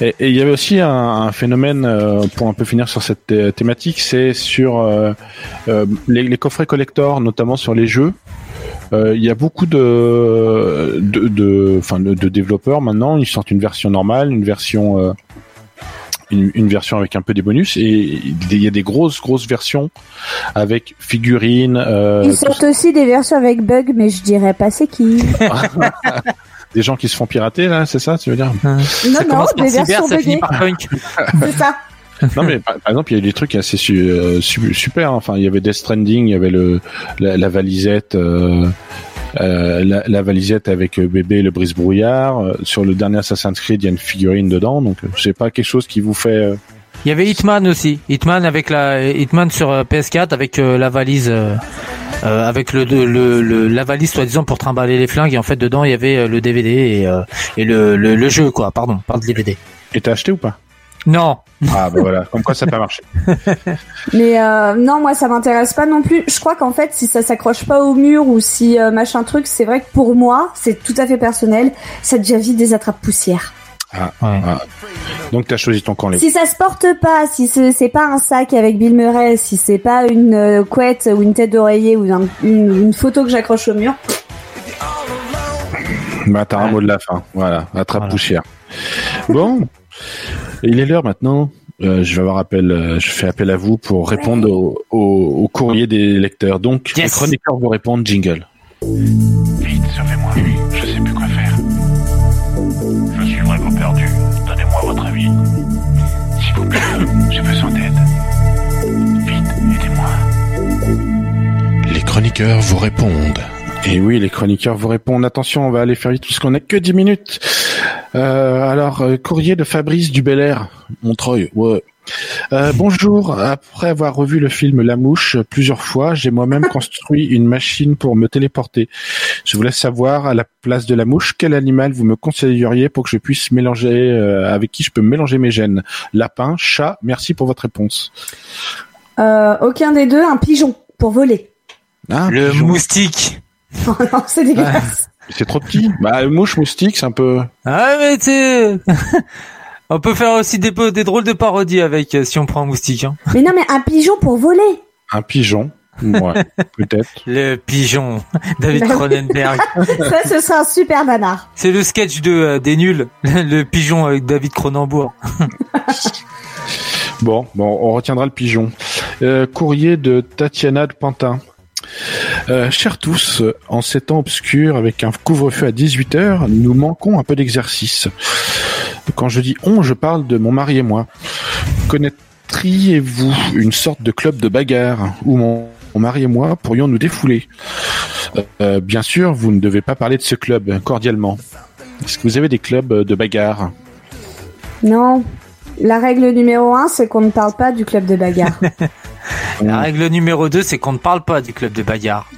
Et il y avait aussi un, un phénomène euh, pour un peu finir sur cette thé- thématique, c'est sur euh, euh, les, les coffrets collector, notamment sur les jeux. Euh, Il y a beaucoup de de, de, enfin, de, de développeurs maintenant, ils sortent une version normale, une version euh, une, une version avec un peu des bonus, et il y a des grosses grosses versions avec figurines. Euh, Ils sortent aussi des versions avec bug, mais je dirais pas c'est qui. des gens qui se font pirater là, c'est ça, tu veux dire Non, Ça non, des cyber, versions ça finit buggées. par punk. C'est ça. Non mais par, par exemple il y a eu des trucs assez su- euh, su- super. hein. Enfin il y avait Death Stranding, il y avait le la, la valisette, euh, euh, la, la valisette avec bébé et le brise brouillard. Sur le dernier Assassin's Creed il y a une figurine dedans. Donc c'est pas quelque chose qui vous fait. Il y avait Hitman aussi. Hitman avec la Hitman sur euh, PS4 avec euh, la valise. Euh, avec le, le, le- la valise soi-disant pour trimballer les flingues. Et en fait dedans il y avait euh, le DVD et, euh, et le, le, le jeu quoi. Pardon pas le DVD Et t'as acheté ou pas? Non. Ah bah voilà, comme quoi ça n'a pas marché. Mais euh, non, moi ça m'intéresse pas non plus. Je crois qu'en fait, si ça s'accroche pas au mur ou si euh, machin truc, c'est vrai que pour moi, c'est tout à fait personnel, ça devient vite des attrapes poussières. Ouais. Donc t'as choisi ton camp. Si ça se porte pas, si ce- c'est pas un sac avec Bill Murray, si c'est pas une euh, couette ou une tête d'oreiller ou un- une, une photo que j'accroche au mur, Bah t'as un mot de la fin. Voilà, attrape Voilà. poussière. Bon, il est l'heure maintenant. Euh, je vais avoir appel, euh, je fais appel à vous pour répondre au, au, au courrier des lecteurs. Donc, Yes. les chroniqueurs vous répondent jingle. Vite, sauvez-moi. Chroniqueurs vous répondent. Et oui, les chroniqueurs vous répondent. Attention, on va aller faire vite parce qu'on n'a que 10 minutes. Euh, alors, euh, courrier de Fabrice du Bel Air, Montreuil. Ouais. Euh, bonjour. Après avoir revu le film La Mouche plusieurs fois, j'ai moi-même construit une machine pour me téléporter. Je voulais savoir, à la place de la mouche, quel animal vous me conseilleriez pour que je puisse mélanger, euh, avec qui je peux mélanger mes gènes? Lapin, chat. Merci pour votre réponse. euh, aucun des deux, un pigeon pour voler. Ah, le pigeon. moustique non, c'est dégueulasse. C'est trop petit. Bah, mouche, moustique, c'est un peu. ah mais tu sais, on peut faire aussi des, drôles de parodies avec euh, si on prend un moustique hein. Mais non, mais un pigeon pour voler. Un pigeon. Ouais, peut-être. le pigeon David Bah. Cronenberg Ça, ce sera un super nanar. c'est le sketch de euh, des nuls le pigeon avec David Cronenberg Bon, bon, on retiendra le pigeon. Euh, courrier de Tatiana de Pantin. Euh, chers tous, en ces temps obscurs, avec un couvre-feu à 18h, nous manquons un peu d'exercice. Quand je dis on, je parle de mon mari et moi. Connaîtriez-vous une sorte de club de bagarre où mon, mon mari et moi pourrions nous défouler? Euh, Bien sûr, vous ne devez pas parler de ce club, cordialement. Est-ce que vous avez des clubs de bagarre? Non. La règle numéro un, c'est qu'on ne parle pas du club de bagarre. la règle numéro 2 c'est qu'on ne parle pas du club de bagarre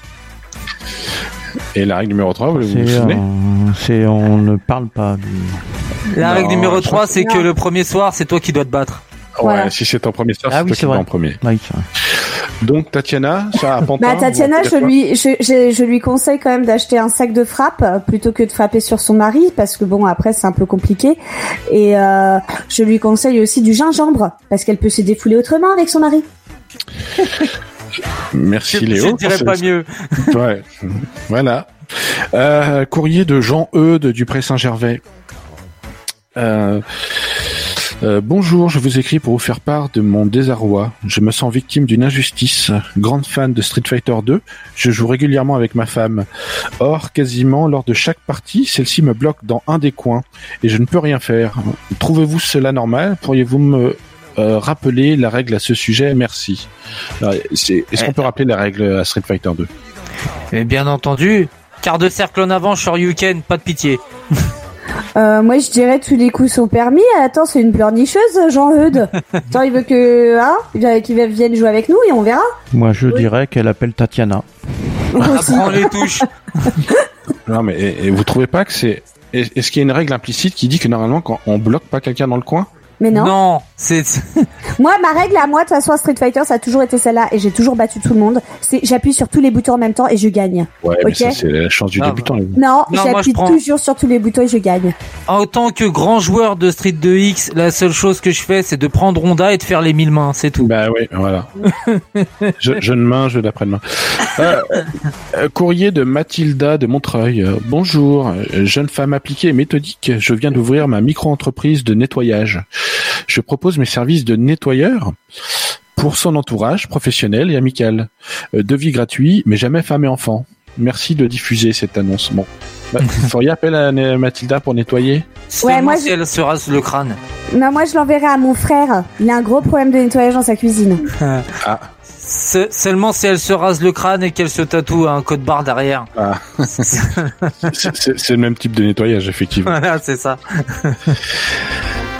Et la règle numéro 3, vous vous C'est, souvenez euh, c'est on ne parle pas du. la Non, règle numéro je 3 c'est que le premier soir c'est toi qui dois te battre Voilà. Ouais, si c'est ton premier sort, Ah c'est oui, toi qui vas en premier. Oui. Donc Tatiana, ça à Pantin. Bah, Tatiana, je lui, je, je, je lui conseille quand même d'acheter un sac de frappe euh, plutôt que de frapper sur son mari parce que bon après c'est un peu compliqué et euh, je lui conseille aussi du gingembre parce qu'elle peut se défouler autrement avec son mari. Merci Léo. je dirais pas mieux. Ouais, voilà. Euh, courrier de Jean-Eudes du Pré Saint-Gervais. Euh, euh, bonjour, je vous écris pour vous faire part de mon désarroi. Je me sens victime d'une injustice. Grande fan de Street Fighter 2, je joue régulièrement avec ma femme. Or, quasiment lors de chaque partie, celle-ci me bloque dans un des coins et je ne peux rien faire. Trouvez-vous cela normal? Pourriez-vous me euh, rappeler la règle à ce sujet Merci. C'est- Est-ce qu'on peut rappeler la règle à Street Fighter 2 Mais bien entendu, quart de cercle en avant, Shoryuken, pas de pitié. Euh, moi je dirais tous les coups sont permis. Attends c'est une pleurnicheuse Jean Eudes. Attends il veut que hein il- qu'il vienne jouer avec nous et on verra. Moi, je Oui. dirais qu'elle appelle Tatiana. Aussi. Apprends les touches. Non, mais et, et vous trouvez pas que c'est est- est-ce qu'il y a une règle implicite qui dit que normalement quand on bloque pas quelqu'un dans le coin Mais non. c'est Moi, ma règle à moi, de toute façon, à Street Fighter, ça a toujours été celle-là, et j'ai toujours battu tout le monde. C'est j'appuie sur tous les boutons en même temps et je gagne. Ouais, Ok. mais ça c'est la chance du Ah, débutant. Non, Non, moi, j'appuie prends- toujours sur tous les boutons et je gagne. en tant que grand joueur de Street 2X, la seule chose que je fais, c'est de prendre Honda et de faire les mille mains, c'est tout. Bah oui, voilà. je, jeune main, jeu d'après-demain. Euh, euh, courrier de Mathilda de Montreuil. Euh, bonjour, jeune femme appliquée et méthodique. Je viens d'ouvrir ma micro-entreprise de nettoyage. Je propose mes services de nettoyeur pour son entourage professionnel et amical. Euh, devis gratuit, mais jamais femme et enfant. Merci de diffuser cette annonce. Bon, bah, vous feriez appel à Mathilda pour nettoyer Seulement moi, si je- elle se rase le crâne. Non, moi, je l'enverrai à mon frère. Il a un gros problème de nettoyage dans sa cuisine. Se- seulement si elle se rase le crâne et qu'elle se tatoue un code barre derrière. C'est- C'est c'est le même type de nettoyage, effectivement. voilà, c'est ça.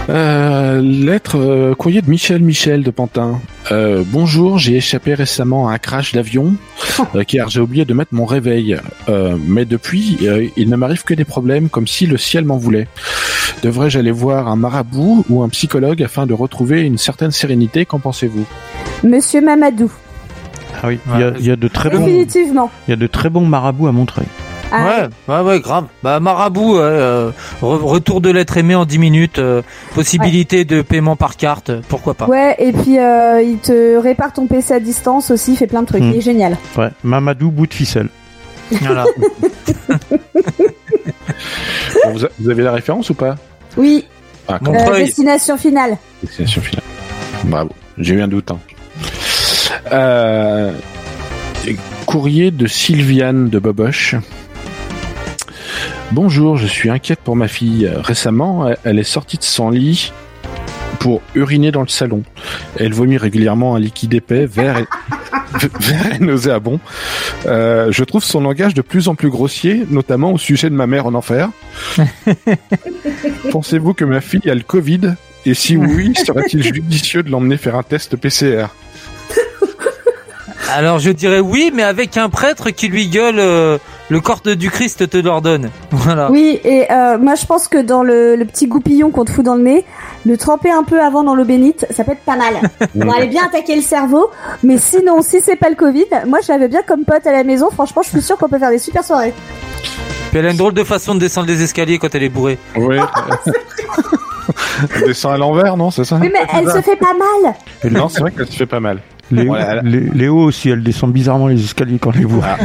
Euh, lettre euh, courrier de Michel Michel de Pantin. Euh, bonjour, j'ai échappé récemment à un crash d'avion euh, car j'ai oublié de mettre mon réveil. Euh, mais depuis, euh, il ne m'arrive que des problèmes comme si le ciel m'en voulait. Devrais-je aller voir un marabout ou un psychologue afin de retrouver une certaine sérénité Qu'en pensez-vous? Monsieur Mamadou. Ah oui, il y a, il y a de très bons, il y a de très bons marabouts à montrer. Ah, Ouais, ouais, ouais, grave. Bah, marabout, euh, re- retour de l'être aimé en 10 minutes, euh, possibilité de paiement par carte, pourquoi pas. Ouais, et puis euh, il te répare ton PC à distance aussi, il fait plein de trucs. Hmm. Il est génial. Ouais, Mamadou bout de ficelle. Voilà. Bon, vous, avez la référence ou pas? Oui, Ah, euh, destination finale. Destination finale. Bravo. J'ai eu un doute. hein. Euh, courrier de Sylviane de Boboche. Bonjour, je suis inquiète pour ma fille. Récemment, elle est sortie de son lit pour uriner dans le salon. Elle vomit régulièrement un liquide épais, vert et, vert et nauséabond. Euh, je trouve son langage de plus en plus grossier, notamment au sujet de ma mère en enfer. Pensez-vous que ma fille a le Covid? Et si oui, serait-il judicieux de l'emmener faire un test PCR Alors je dirais oui, mais avec un prêtre qui lui gueule euh, le corps de- du Christ te l'ordonne. Voilà. Oui, et euh, moi je pense que dans le, le petit goupillon qu'on te fout dans le nez, le tremper un peu avant dans l'eau bénite, ça peut être pas mal. Pour aller bien attaquer le cerveau. Mais sinon, si c'est pas le Covid, moi je l'avais bien comme pote à la maison. Franchement, je suis sûre qu'on peut faire des super soirées. Puis elle a une drôle de façon de descendre les escaliers quand elle est bourrée. Oui. Elle descend à l'envers, non C'est ça? Oui, mais elle se fait pas mal. Non, c'est vrai qu'elle se fait pas mal. Léo, Ouais, elle- Lé- Léo aussi, elle descend bizarrement les escaliers quand elle les voit.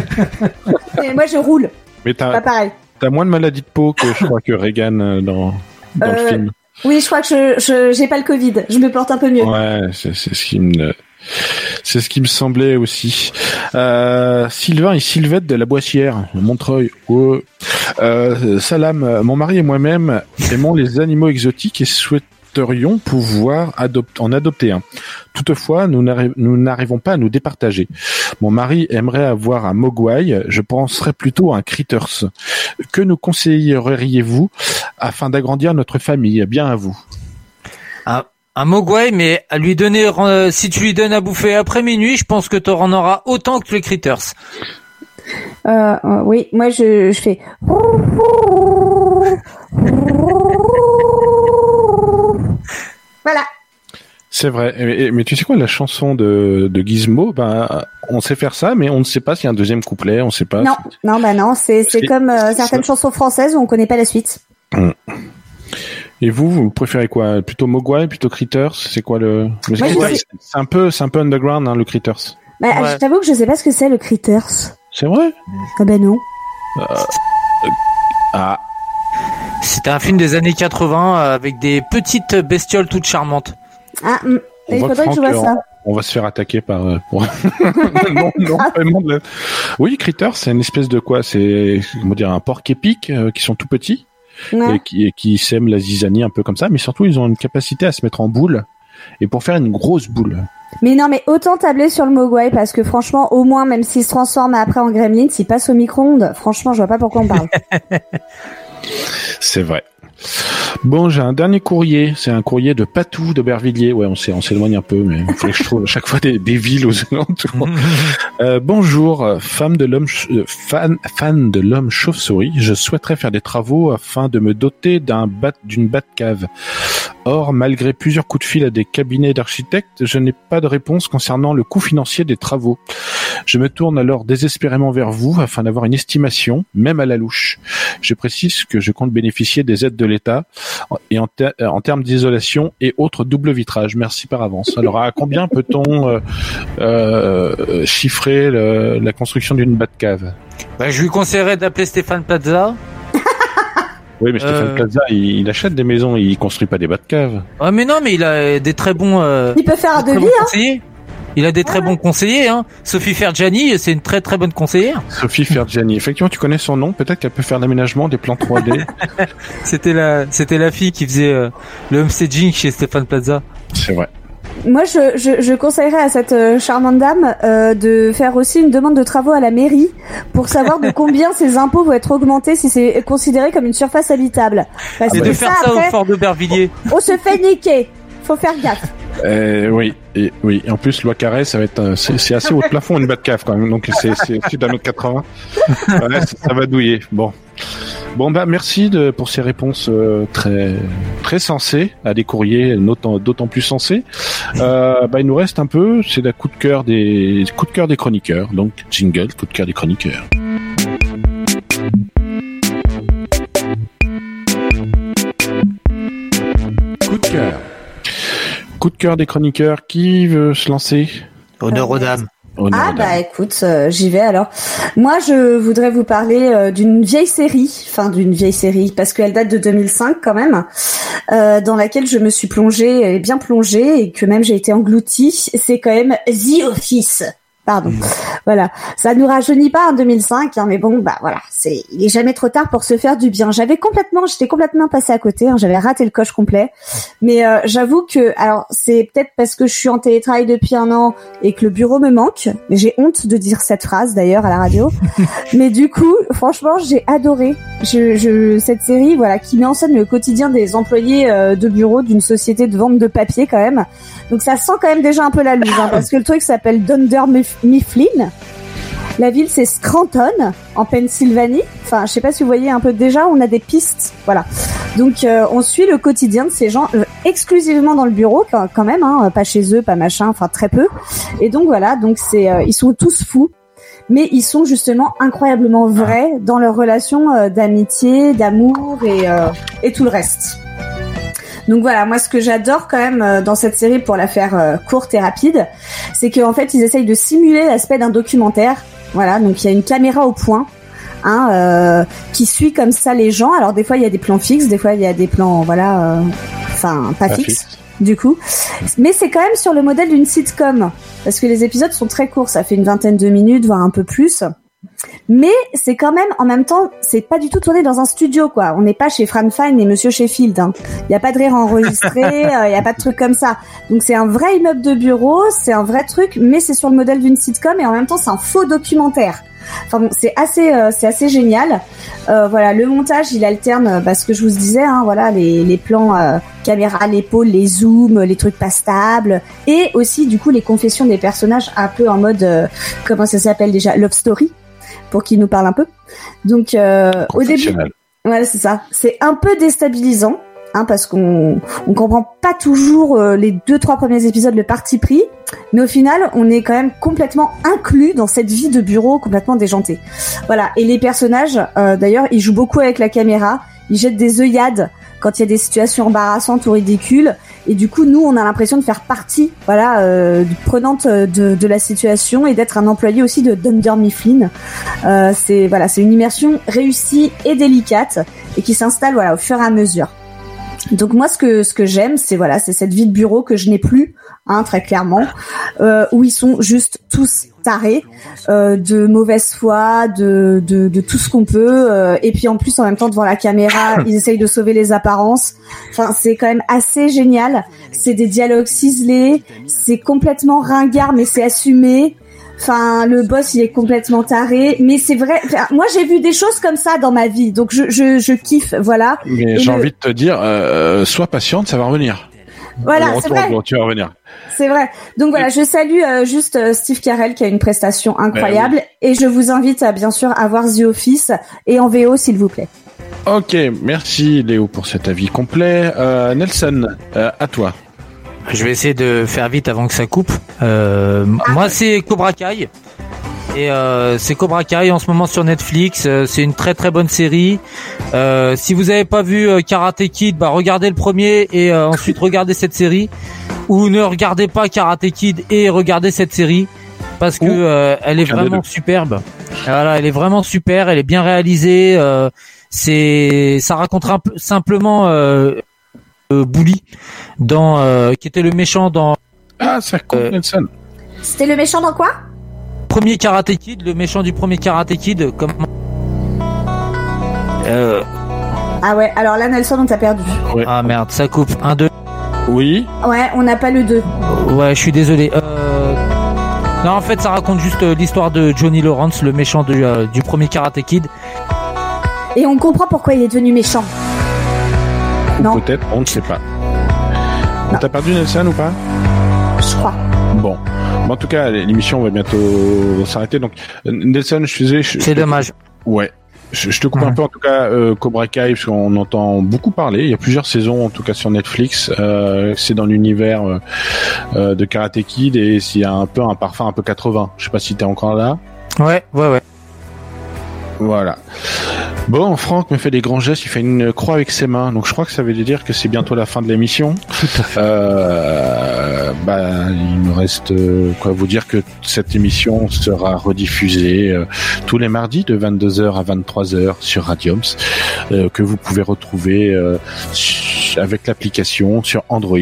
Et moi je roule. Mais Pas t'as pareil. as moins de maladies de peau que je crois que Reagan euh, dans, dans le Euh, film. Oui, je crois que je je- j'ai pas le Covid. Je me porte un peu mieux. Ouais, c'est c'est ce qui me c'est ce qui me semblait aussi. Euh, Sylvain et Sylvette de la Boissière, Montreuil. Euh, salam, mon mari et moi-même aimons les animaux exotiques et souhaiterions pouvoir adopter, en adopter un. Toutefois, nous n'arri- nous n'arrivons pas à nous départager. Mon mari aimerait avoir un mogwai, je penserais plutôt à un critters. Que nous conseilleriez-vous afin d'agrandir notre famille? Bien à vous. Un mogwai, mais à lui donner, euh, si tu lui donnes à bouffer après minuit, je pense que tu en auras autant que les critters. Euh, euh, oui, moi je, je fais. Voilà. C'est vrai. Mais tu sais quoi, la chanson de, de Gizmo, ben, on sait faire ça, mais on ne sait pas s'il y a un deuxième couplet, on ne sait pas. Non, non, bah non, c'est comme euh, certaines ça. chansons françaises où on connaît pas la suite. Et vous, vous préférez quoi? Plutôt Mogwai, plutôt Critters? C'est quoi le, c'est- un peu, c'est un peu underground, hein, le Critters. Bah, Ouais. Je t'avoue que je sais pas ce que c'est le Critters. C'est vrai? Ah ben non. Ah, C'était un film des années 80 euh, avec des petites bestioles toutes charmantes. Ah. On il faudrait que je vois ça. on va se faire attaquer par. euh, pour- non, non, vraiment de la- Oui, Critters, c'est une espèce de quoi? C'est comment dire un porc épic euh, qui sont tout petits Ouais. et qui, et qui sèment la zizanie un peu comme ça, mais surtout ils ont une capacité à se mettre en boule et pour faire une grosse boule. Mais non, mais autant tabler sur le Mogwai parce que franchement, au moins, même s'il se transforme après en gremlin, s'il passe au micro-ondes, franchement, je vois pas pourquoi on parle. C'est vrai. Bon, j'ai un dernier courrier. C'est un courrier de Patou d'Aubervilliers. Ouais, on s'éloigne un peu, mais il faudrait que je trouve à chaque fois des, des villes aux alentours. Euh, bonjour, euh, femme de l'homme, euh, fan, fan de l'homme chauve-souris. Je souhaiterais faire des travaux afin de me doter d'un bat, d'une cave. Or, malgré plusieurs coups de fil à des cabinets d'architectes, je n'ai pas de réponse concernant le coût financier des travaux. Je me tourne alors désespérément vers vous afin d'avoir une estimation, même à la louche. Je précise que je compte bénéficier des aides de l'État et en, ter- en termes d'isolation et autres double vitrage. Merci par avance. Alors, à combien peut-on euh, euh, chiffrer la construction d'une cave? Bah, je lui conseillerais d'appeler Stéphane Plaza. Oui, mais Stéphane Euh. Plaza, il, il achète des maisons, il construit pas des caves. Ah mais non, mais il a des très bons, euh, Il peut faire un devis, hein. conseillers. Il a des très bons conseillers. Hein. Sophie Fergiani, c'est une très très bonne conseillère. Sophie Fergiani. Effectivement, tu connais son nom. Peut-être qu'elle peut faire l'aménagement, des plans 3D. C'était la, c'était la fille qui faisait euh, le homestaging chez Stéphane Plaza. C'est vrai. Moi, je, je, je conseillerais à cette euh, charmante dame euh, de faire aussi une demande de travaux à la mairie pour savoir de combien ses impôts vont être augmentés si c'est considéré comme une surface habitable. Parce Et que de faire ça, après, au fort de Bervilliers. on se fait niquer. Faut faire gaffe. Euh, oui, et, oui. En plus, loi carré, ça va être, c'est c'est assez haut de plafond une cave quand même. Donc c'est c'est au-dessus d'un autre 80. Ouais, ça, ça va douiller. Bon, bon bah merci de, pour ces réponses euh, très très sensées à des courriers d'autant d'autant plus sensés. Euh, bah il nous reste un peu, c'est la coup de cœur des coup de cœur des chroniqueurs. Donc jingle, coup de cœur des chroniqueurs. Coup de cœur. Coup de cœur des chroniqueurs. Qui veut se lancer? Honneur aux dames. Ah bah écoute, euh, j'y vais alors. Moi, je voudrais vous parler euh, d'une vieille série, enfin d'une vieille série, parce qu'elle date de 2005 quand même, euh, dans laquelle je me suis plongée, et bien plongée, et que même j'ai été engloutie. C'est quand même The Office. Pardon. Voilà, ça nous rajeunit pas en 2005, hein, mais bon, bah voilà, c'est il est jamais trop tard pour se faire du bien. J'avais complètement, j'étais complètement passée à côté, hein, j'avais raté le coche complet. Mais euh, j'avoue que, alors c'est peut-être parce que je suis en télétravail depuis un an et que le bureau me manque. Mais j'ai honte de dire cette phrase d'ailleurs à la radio. mais du coup, franchement, j'ai adoré je, je, cette série, voilà, qui met en scène le quotidien des employés euh, de bureau d'une société de vente de papier quand même. Donc ça sent quand même déjà un peu la loose, hein, parce que le truc s'appelle Dunder Mif- Mifflin. La ville c'est Scranton, en Pennsylvanie. Enfin, je sais pas si vous voyez un peu déjà, on a des pistes, voilà. Donc euh, on suit le quotidien de ces gens euh, exclusivement dans le bureau quand, même, hein, pas chez eux, pas machin, enfin très peu. Et donc voilà, donc c'est euh, ils sont tous fous, mais ils sont justement incroyablement vrais dans leur relation euh, d'amitié, d'amour et tout le reste. Donc voilà, moi ce que j'adore quand même euh, dans cette série pour la faire euh, courte et rapide, c'est qu'en fait ils essayent de simuler l'aspect d'un documentaire. Voilà, donc il y a une caméra au point. Hein, euh, qui suit comme ça les gens. Alors des fois il y a des plans fixes, des fois il y a des plans voilà, euh, enfin pas, Pas fixes fixe. du coup. Mais c'est quand même sur le modèle d'une sitcom parce que les épisodes sont très courts, ça fait une vingtaine de minutes voire un peu plus. Mais c'est quand même en même temps, c'est pas du tout tourné dans un studio quoi. On n'est pas chez Fran Fine et Monsieur Sheffield. hein. Il y a pas de rire enregistré, il y a pas de truc comme ça. Donc c'est un vrai immeuble de bureau, c'est un vrai truc, mais c'est sur le modèle d'une sitcom et en même temps c'est un faux documentaire. Enfin bon, c'est assez, euh, c'est assez génial. Euh, voilà, le montage, il alterne, euh, bah, ce que je vous disais, hein, voilà, les, les plans euh, caméra à l'épaule, les zooms, les trucs pas stables, et aussi du coup les confessions des personnages un peu en mode, euh, comment ça s'appelle déjà, love story, pour qui nous parle un peu. Donc euh, au début, voilà, c'est ça. C'est un peu déstabilisant. hein, parce qu'on on comprend pas toujours euh, les deux trois premiers épisodes le parti pris, mais au final, on est quand même complètement inclus dans cette vie de bureau complètement déjantée. Voilà. Et les personnages, euh, d'ailleurs, ils jouent beaucoup avec la caméra, ils jettent des œillades quand il y a des situations embarrassantes ou ridicules. Et du coup, nous, on a l'impression de faire partie, voilà, euh, prenante de, de la situation et d'être un employé aussi de Dunder Mifflin. Euh, c'est voilà, c'est une immersion réussie et délicate et qui s'installe voilà au fur et à mesure. Donc moi, ce que ce que j'aime, c'est voilà, c'est cette vie de bureau que je n'ai plus, hein, très clairement, euh, où ils sont juste tous tarés, euh, de mauvaise foi, de, de, de tout ce qu'on peut, euh, et puis en plus en même temps devant la caméra, ils essayent de sauver les apparences. Enfin, c'est quand même assez génial. C'est des dialogues ciselés, c'est complètement ringard, mais c'est assumé. Enfin, le boss, il est complètement taré, mais c'est vrai. moi, j'ai vu des choses comme ça dans ma vie, donc je, je, je kiffe, voilà. Mais j'ai le- envie de te dire, euh, sois patiente, ça va revenir. Voilà, c'est vrai. tu vas revenir. C'est vrai. Donc voilà, je salue euh, juste euh, Steve Carell qui a une prestation incroyable et je vous invite à bien sûr à voir The Office et en VO s'il vous plaît. Ok, merci Léo pour cet avis complet. Euh, Nelson, euh, à toi. Je vais essayer de faire vite avant que ça coupe. Euh, moi, c'est Cobra Kai. Et euh, c'est Cobra Kai en ce moment sur Netflix. Euh, c'est une très très bonne série. Euh, si vous avez pas vu Karate Kid, bah regardez le premier et euh, ensuite regardez cette série. Ou ne regardez pas Karate Kid et regardez cette série parce que euh, elle est vraiment superbe. Voilà, elle est vraiment super. Elle est bien réalisée. Euh, c'est ça raconte un peu simplement euh, Bully dans euh, qui était le méchant dans Ah, ça Euh, Nelson. C'était le méchant dans quoi? Premier Karate Kid, le méchant du premier Karate Kid, comme euh, Ah ouais, alors là Nelson on t'a perdu. ah merde, ça coupe. Un deux. Oui. Ouais, on n'a pas le 2. Ouais, je suis désolé. Euh... Non, en fait, ça raconte juste l'histoire de Johnny Lawrence, le méchant du, euh, du premier Karate Kid. Et on comprend pourquoi il est devenu méchant. Ou Non. peut-être, on ne sait pas. On t'a perdu Nelson ou pas Je crois. Bon. Bon, En tout cas, l'émission va bientôt s'arrêter. Donc, Nelson, je faisais. je- C'est dommage. Ouais. Je, je te coupe Ouais. un peu en tout cas euh, Cobra Kai parce qu'on entend beaucoup parler. Il y a plusieurs saisons en tout cas sur Netflix. Euh, c'est dans l'univers euh, euh, de Karate Kid et s'il y a un peu un parfum un peu 80. Je sais pas si t'es encore là. Ouais, ouais, ouais. Voilà. Bon, Franck me fait des grands gestes. Il fait une croix avec ses mains. Donc je crois que ça veut dire que c'est bientôt la fin de l'émission. Euh, bah, il me reste euh, quoi vous dire que cette émission sera rediffusée euh, tous les mardis de 22h à 23h sur Radiums, euh, que vous pouvez retrouver avec l'application sur Android,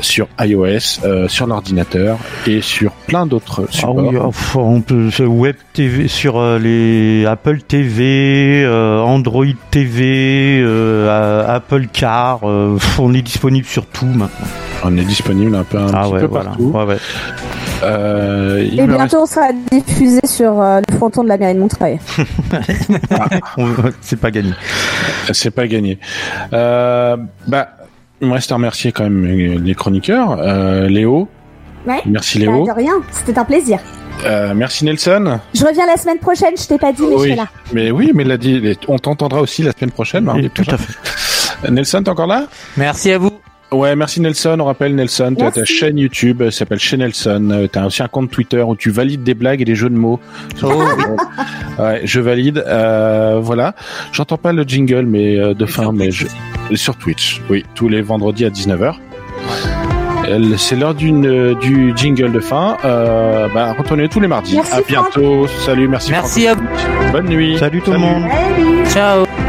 sur iOS, sur l'ordinateur et sur plein d'autres Ah supports. oui, enfin, on peut sur Web TV sur les Apple TV, euh, Android TV, euh, Apple Car. euh, pff, on est disponible sur tout maintenant. On est disponible un peu un ah petit ouais, peu voilà. partout. Ouais, ouais. Euh, il Et bientôt on sera diffusé sur euh, le fronton de la mairie de Montreuil. On- C'est pas gagné. C'est pas gagné. Euh, bah, il me reste à remercier quand même les chroniqueurs. Euh, Léo. Ouais. Merci Bah, Léo. de rien, c'était un plaisir. Euh, merci Nelson. Je reviens la semaine prochaine, je t'ai pas dit mais je oui. serai là. Mais oui, mais l'a dit. On t'entendra aussi la semaine prochaine. mardi Et tout à fait. Euh, Nelson, t'es encore là? Merci à vous. Ouais, merci Nelson. On rappelle Nelson, tu as ta chaîne YouTube, elle s'appelle chez Nelson. Euh, T'as aussi un compte Twitter où tu valides des blagues et des jeux de mots. Oh, Ouais, je valide. Euh, voilà. J'entends pas le jingle, mais euh, de Et fin, sur mais je... sur Twitch. Oui, tous les vendredis à 19h. C'est l'heure d'une euh, du jingle de fin. Euh, bah, retournez tous les mardis. Merci, à bientôt. Salut, merci. Merci à vous. Bonne nuit. Salut tout le monde. Salut Ciao.